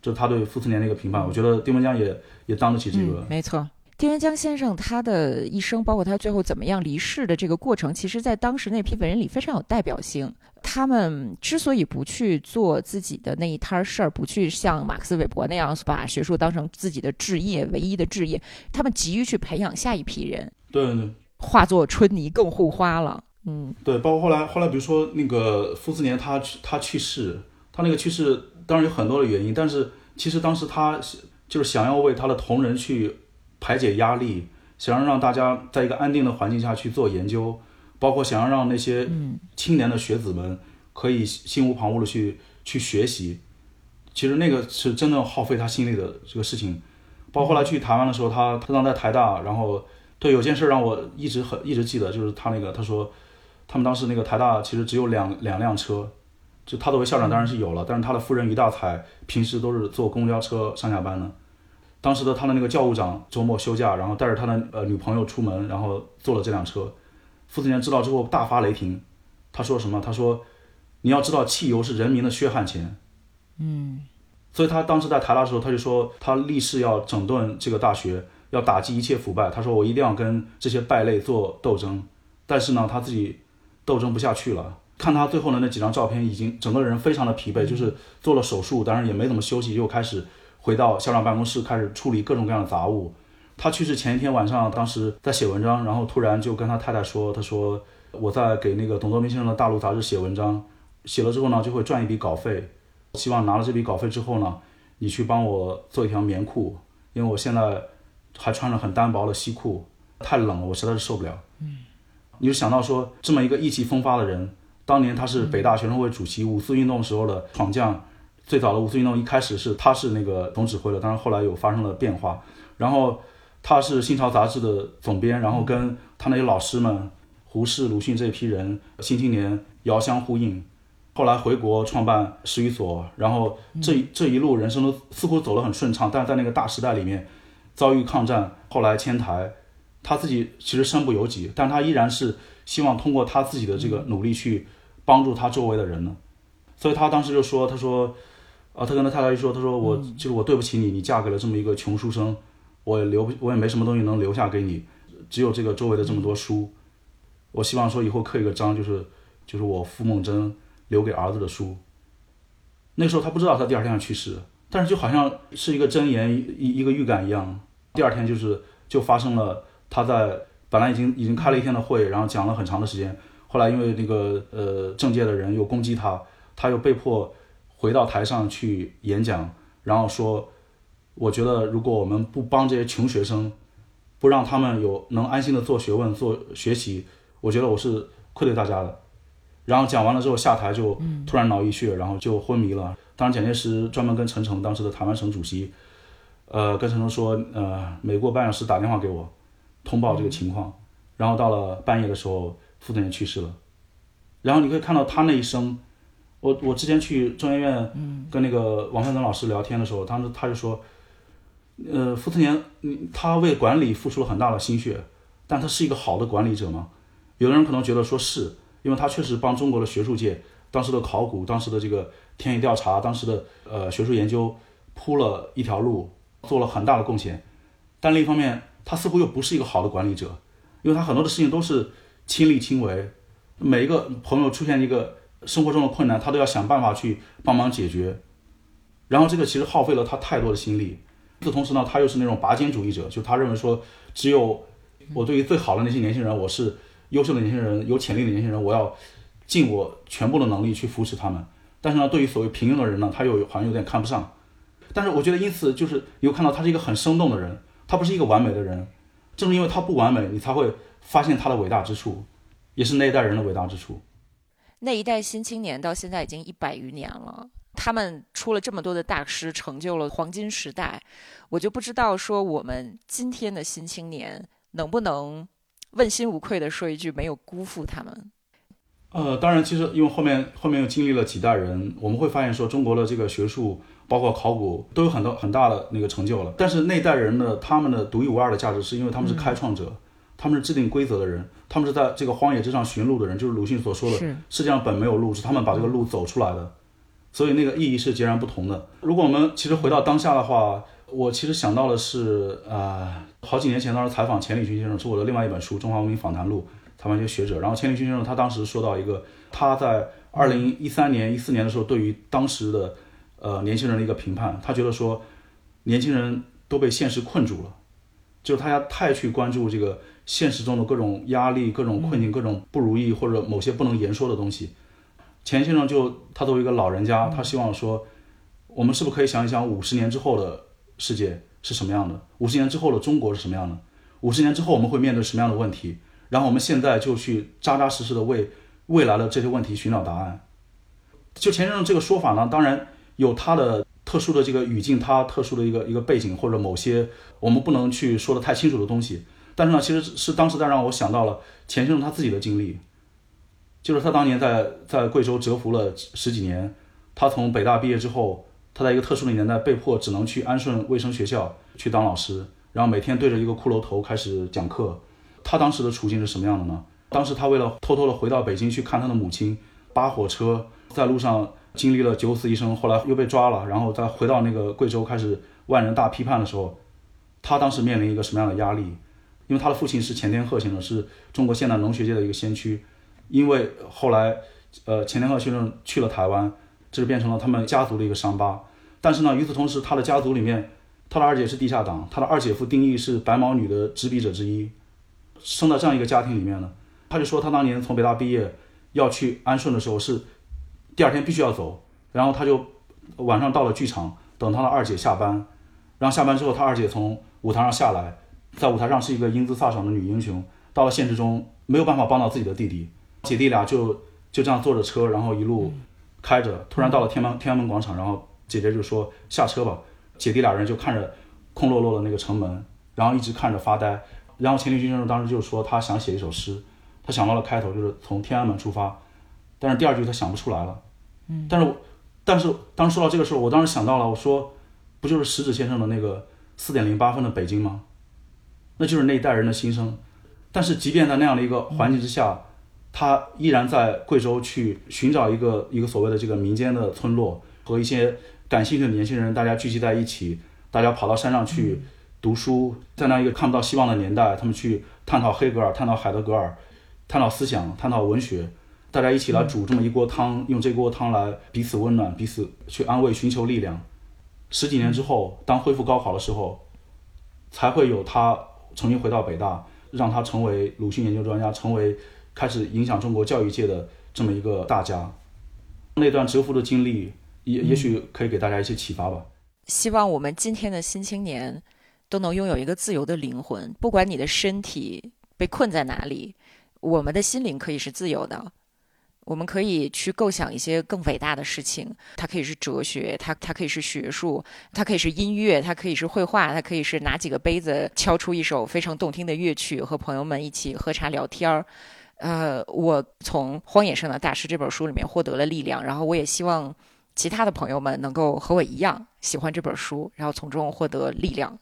这是他对傅斯年的一个评判。我觉得丁文江也也当得起这个，没错。丁文江先生他的一生，包括他最后怎么样离世的这个过程，其实在当时那批文人里非常有代表性。他们之所以不去做自己的那一摊事儿，不去像马克思韦伯那样把学术当成自己的置业、唯一的置业，他们急于去培养下一批人。对对，化作春泥更护花了。嗯，对，包括后来后来，比如说那个傅斯年，他他去世，他那个去世当然有很多的原因，但是其实当时他就是想要为他的同仁去。排解压力，想要让大家在一个安定的环境下去做研究，包括想要让那些青年的学子们可以心无旁骛的去去学习。其实那个是真的耗费他心力的这个事情。包括后来去台湾的时候，他他当在台大，然后对有件事让我一直很一直记得，就是他那个他说，他们当时那个台大其实只有两两辆车，就他作为校长当然是有了，但是他的夫人于大才平时都是坐公交车上下班的。当时的他的那个教务长周末休假，然后带着他的呃女朋友出门，然后坐了这辆车。傅斯年知道之后大发雷霆，他说什么？他说：“你要知道，汽油是人民的血汗钱。”嗯，所以他当时在台大的时候，他就说他立誓要整顿这个大学，要打击一切腐败。他说：“我一定要跟这些败类做斗争。”但是呢，他自己斗争不下去了。看他最后的那几张照片，已经整个人非常的疲惫，就是做了手术，当然也没怎么休息，又开始。回到校长办公室，开始处理各种各样的杂物。他去世前一天晚上，当时在写文章，然后突然就跟他太太说：“他说我在给那个董作明先生的大陆杂志写文章，写了之后呢，就会赚一笔稿费。希望拿了这笔稿费之后呢，你去帮我做一条棉裤，因为我现在还穿着很单薄的西裤，太冷了，我实在是受不了。”嗯，你就想到说，这么一个意气风发的人，当年他是北大学生会主席，五四运动时候的闯将。最早的五四运动一开始是他是那个总指挥的，但是后来有发生了变化。然后他是《新潮》杂志的总编，然后跟他那些老师们胡适、鲁迅这批人，新青年遥相呼应。后来回国创办史语所，然后这这一路人生都似乎走得很顺畅，但是在那个大时代里面遭遇抗战，后来迁台，他自己其实身不由己，但他依然是希望通过他自己的这个努力去帮助他周围的人呢。所以他当时就说：“他说。”啊，他跟他太太一说，他说我就是我对不起你，你嫁给了这么一个穷书生，我也留我也没什么东西能留下给你，只有这个周围的这么多书，我希望说以后刻一个章，就是就是我傅梦真留给儿子的书。那时候他不知道他第二天要去世，但是就好像是一个箴言一一个预感一样，第二天就是就发生了，他在本来已经已经开了一天的会，然后讲了很长的时间，后来因为那个呃政界的人又攻击他，他又被迫。回到台上去演讲，然后说：“我觉得如果我们不帮这些穷学生，不让他们有能安心的做学问、做学习，我觉得我是愧对大家的。”然后讲完了之后下台就突然脑溢血，然后就昏迷了。当时蒋介石专门跟陈诚当时的台湾省主席，呃，跟陈龙说：“呃，每过半小时打电话给我，通报这个情况。”然后到了半夜的时候，傅斯年去世了。然后你可以看到他那一生。我我之前去中研院跟那个王范增老师聊天的时候，当时他就说，呃，傅斯年，他为管理付出了很大的心血，但他是一个好的管理者吗？有的人可能觉得说是，因为他确实帮中国的学术界、当时的考古、当时的这个田野调查、当时的呃学术研究铺了一条路，做了很大的贡献。但另一方面，他似乎又不是一个好的管理者，因为他很多的事情都是亲力亲为，每一个朋友出现一个。生活中的困难，他都要想办法去帮忙解决，然后这个其实耗费了他太多的心力。与此同时呢，他又是那种拔尖主义者，就他认为说，只有我对于最好的那些年轻人，我是优秀的年轻人、有潜力的年轻人，我要尽我全部的能力去扶持他们。但是呢，对于所谓平庸的人呢，他又好像有点看不上。但是我觉得，因此就是你会看到他是一个很生动的人，他不是一个完美的人。正是因为他不完美，你才会发现他的伟大之处，也是那一代人的伟大之处。那一代新青年到现在已经一百余年了，他们出了这么多的大师，成就了黄金时代。我就不知道说我们今天的新青年能不能问心无愧的说一句没有辜负他们。呃，当然，其实因为后面后面又经历了几代人，我们会发现说中国的这个学术。包括考古都有很多很大的那个成就了，但是那代人的他们的独一无二的价值，是因为他们是开创者，他们是制定规则的人，他们是在这个荒野之上寻路的人，就是鲁迅所说的世界上本没有路，是他们把这个路走出来的，所以那个意义是截然不同的。如果我们其实回到当下的话，我其实想到的是，呃，好几年前当时采访钱理群先生，是我的另外一本书《中华文明访谈录》，采访一些学者，然后钱理群先生他当时说到一个，他在二零一三年、一四年的时候，对于当时的。呃，年轻人的一个评判，他觉得说，年轻人都被现实困住了，就是他太去关注这个现实中的各种压力、各种困境、各种不如意或者某些不能言说的东西。钱先生就他作为一个老人家，他希望说，我们是不是可以想一想五十年之后的世界是什么样的？五十年之后的中国是什么样的？五十年之后我们会面对什么样的问题？然后我们现在就去扎扎实实的为未来的这些问题寻找答案。就钱先生这个说法呢，当然。有他的特殊的这个语境，他特殊的一个一个背景，或者某些我们不能去说的太清楚的东西。但是呢，其实是当时在让我想到了钱先生他自己的经历，就是他当年在在贵州蛰伏了十几年，他从北大毕业之后，他在一个特殊的年代被迫只能去安顺卫生学校去当老师，然后每天对着一个骷髅头开始讲课。他当时的处境是什么样的呢？当时他为了偷偷的回到北京去看他的母亲，扒火车在路上。经历了九死一生，后来又被抓了，然后再回到那个贵州开始万人大批判的时候，他当时面临一个什么样的压力？因为他的父亲是钱天鹤先生，是中国现代农学界的一个先驱。因为后来，呃，钱天鹤先生去了台湾，这就变成了他们家族的一个伤疤。但是呢，与此同时，他的家族里面，他的二姐是地下党，他的二姐夫丁义是白毛女的执笔者之一。生在这样一个家庭里面呢，他就说他当年从北大毕业要去安顺的时候是。第二天必须要走，然后他就晚上到了剧场等他的二姐下班，然后下班之后他二姐从舞台上下来，在舞台上是一个英姿飒爽的女英雄，到了现实中没有办法帮到自己的弟弟，姐弟俩就就这样坐着车，然后一路开着，突然到了天安天安门广场，然后姐姐就说下车吧，姐弟俩人就看着空落落的那个城门，然后一直看着发呆，然后钱理君先生当时就说他想写一首诗，他想到了开头就是从天安门出发。但是第二句他想不出来了，嗯，但是，但是当说到这个时候，我当时想到了，我说，不就是石子先生的那个四点零八分的北京吗？那就是那一代人的心声。但是即便在那样的一个环境之下，他依然在贵州去寻找一个一个所谓的这个民间的村落，和一些感兴趣的年轻人大家聚集在一起，大家跑到山上去读书，在那一个看不到希望的年代，他们去探讨黑格尔，探讨海德格尔，探讨思想，探讨文学。大家一起来煮这么一锅汤，用这锅汤来彼此温暖、彼此去安慰、寻求力量。十几年之后，当恢复高考的时候，才会有他重新回到北大，让他成为鲁迅研究专家，成为开始影响中国教育界的这么一个大家。那段蛰伏的经历，也也许可以给大家一些启发吧。希望我们今天的新青年都能拥有一个自由的灵魂，不管你的身体被困在哪里，我们的心灵可以是自由的。我们可以去构想一些更伟大的事情，它可以是哲学，它它可以是学术，它可以是音乐，它可以是绘画，它可以是拿几个杯子敲出一首非常动听的乐曲，和朋友们一起喝茶聊天儿。呃，我从《荒野上的大师》这本书里面获得了力量，然后我也希望其他的朋友们能够和我一样喜欢这本书，然后从中获得力量。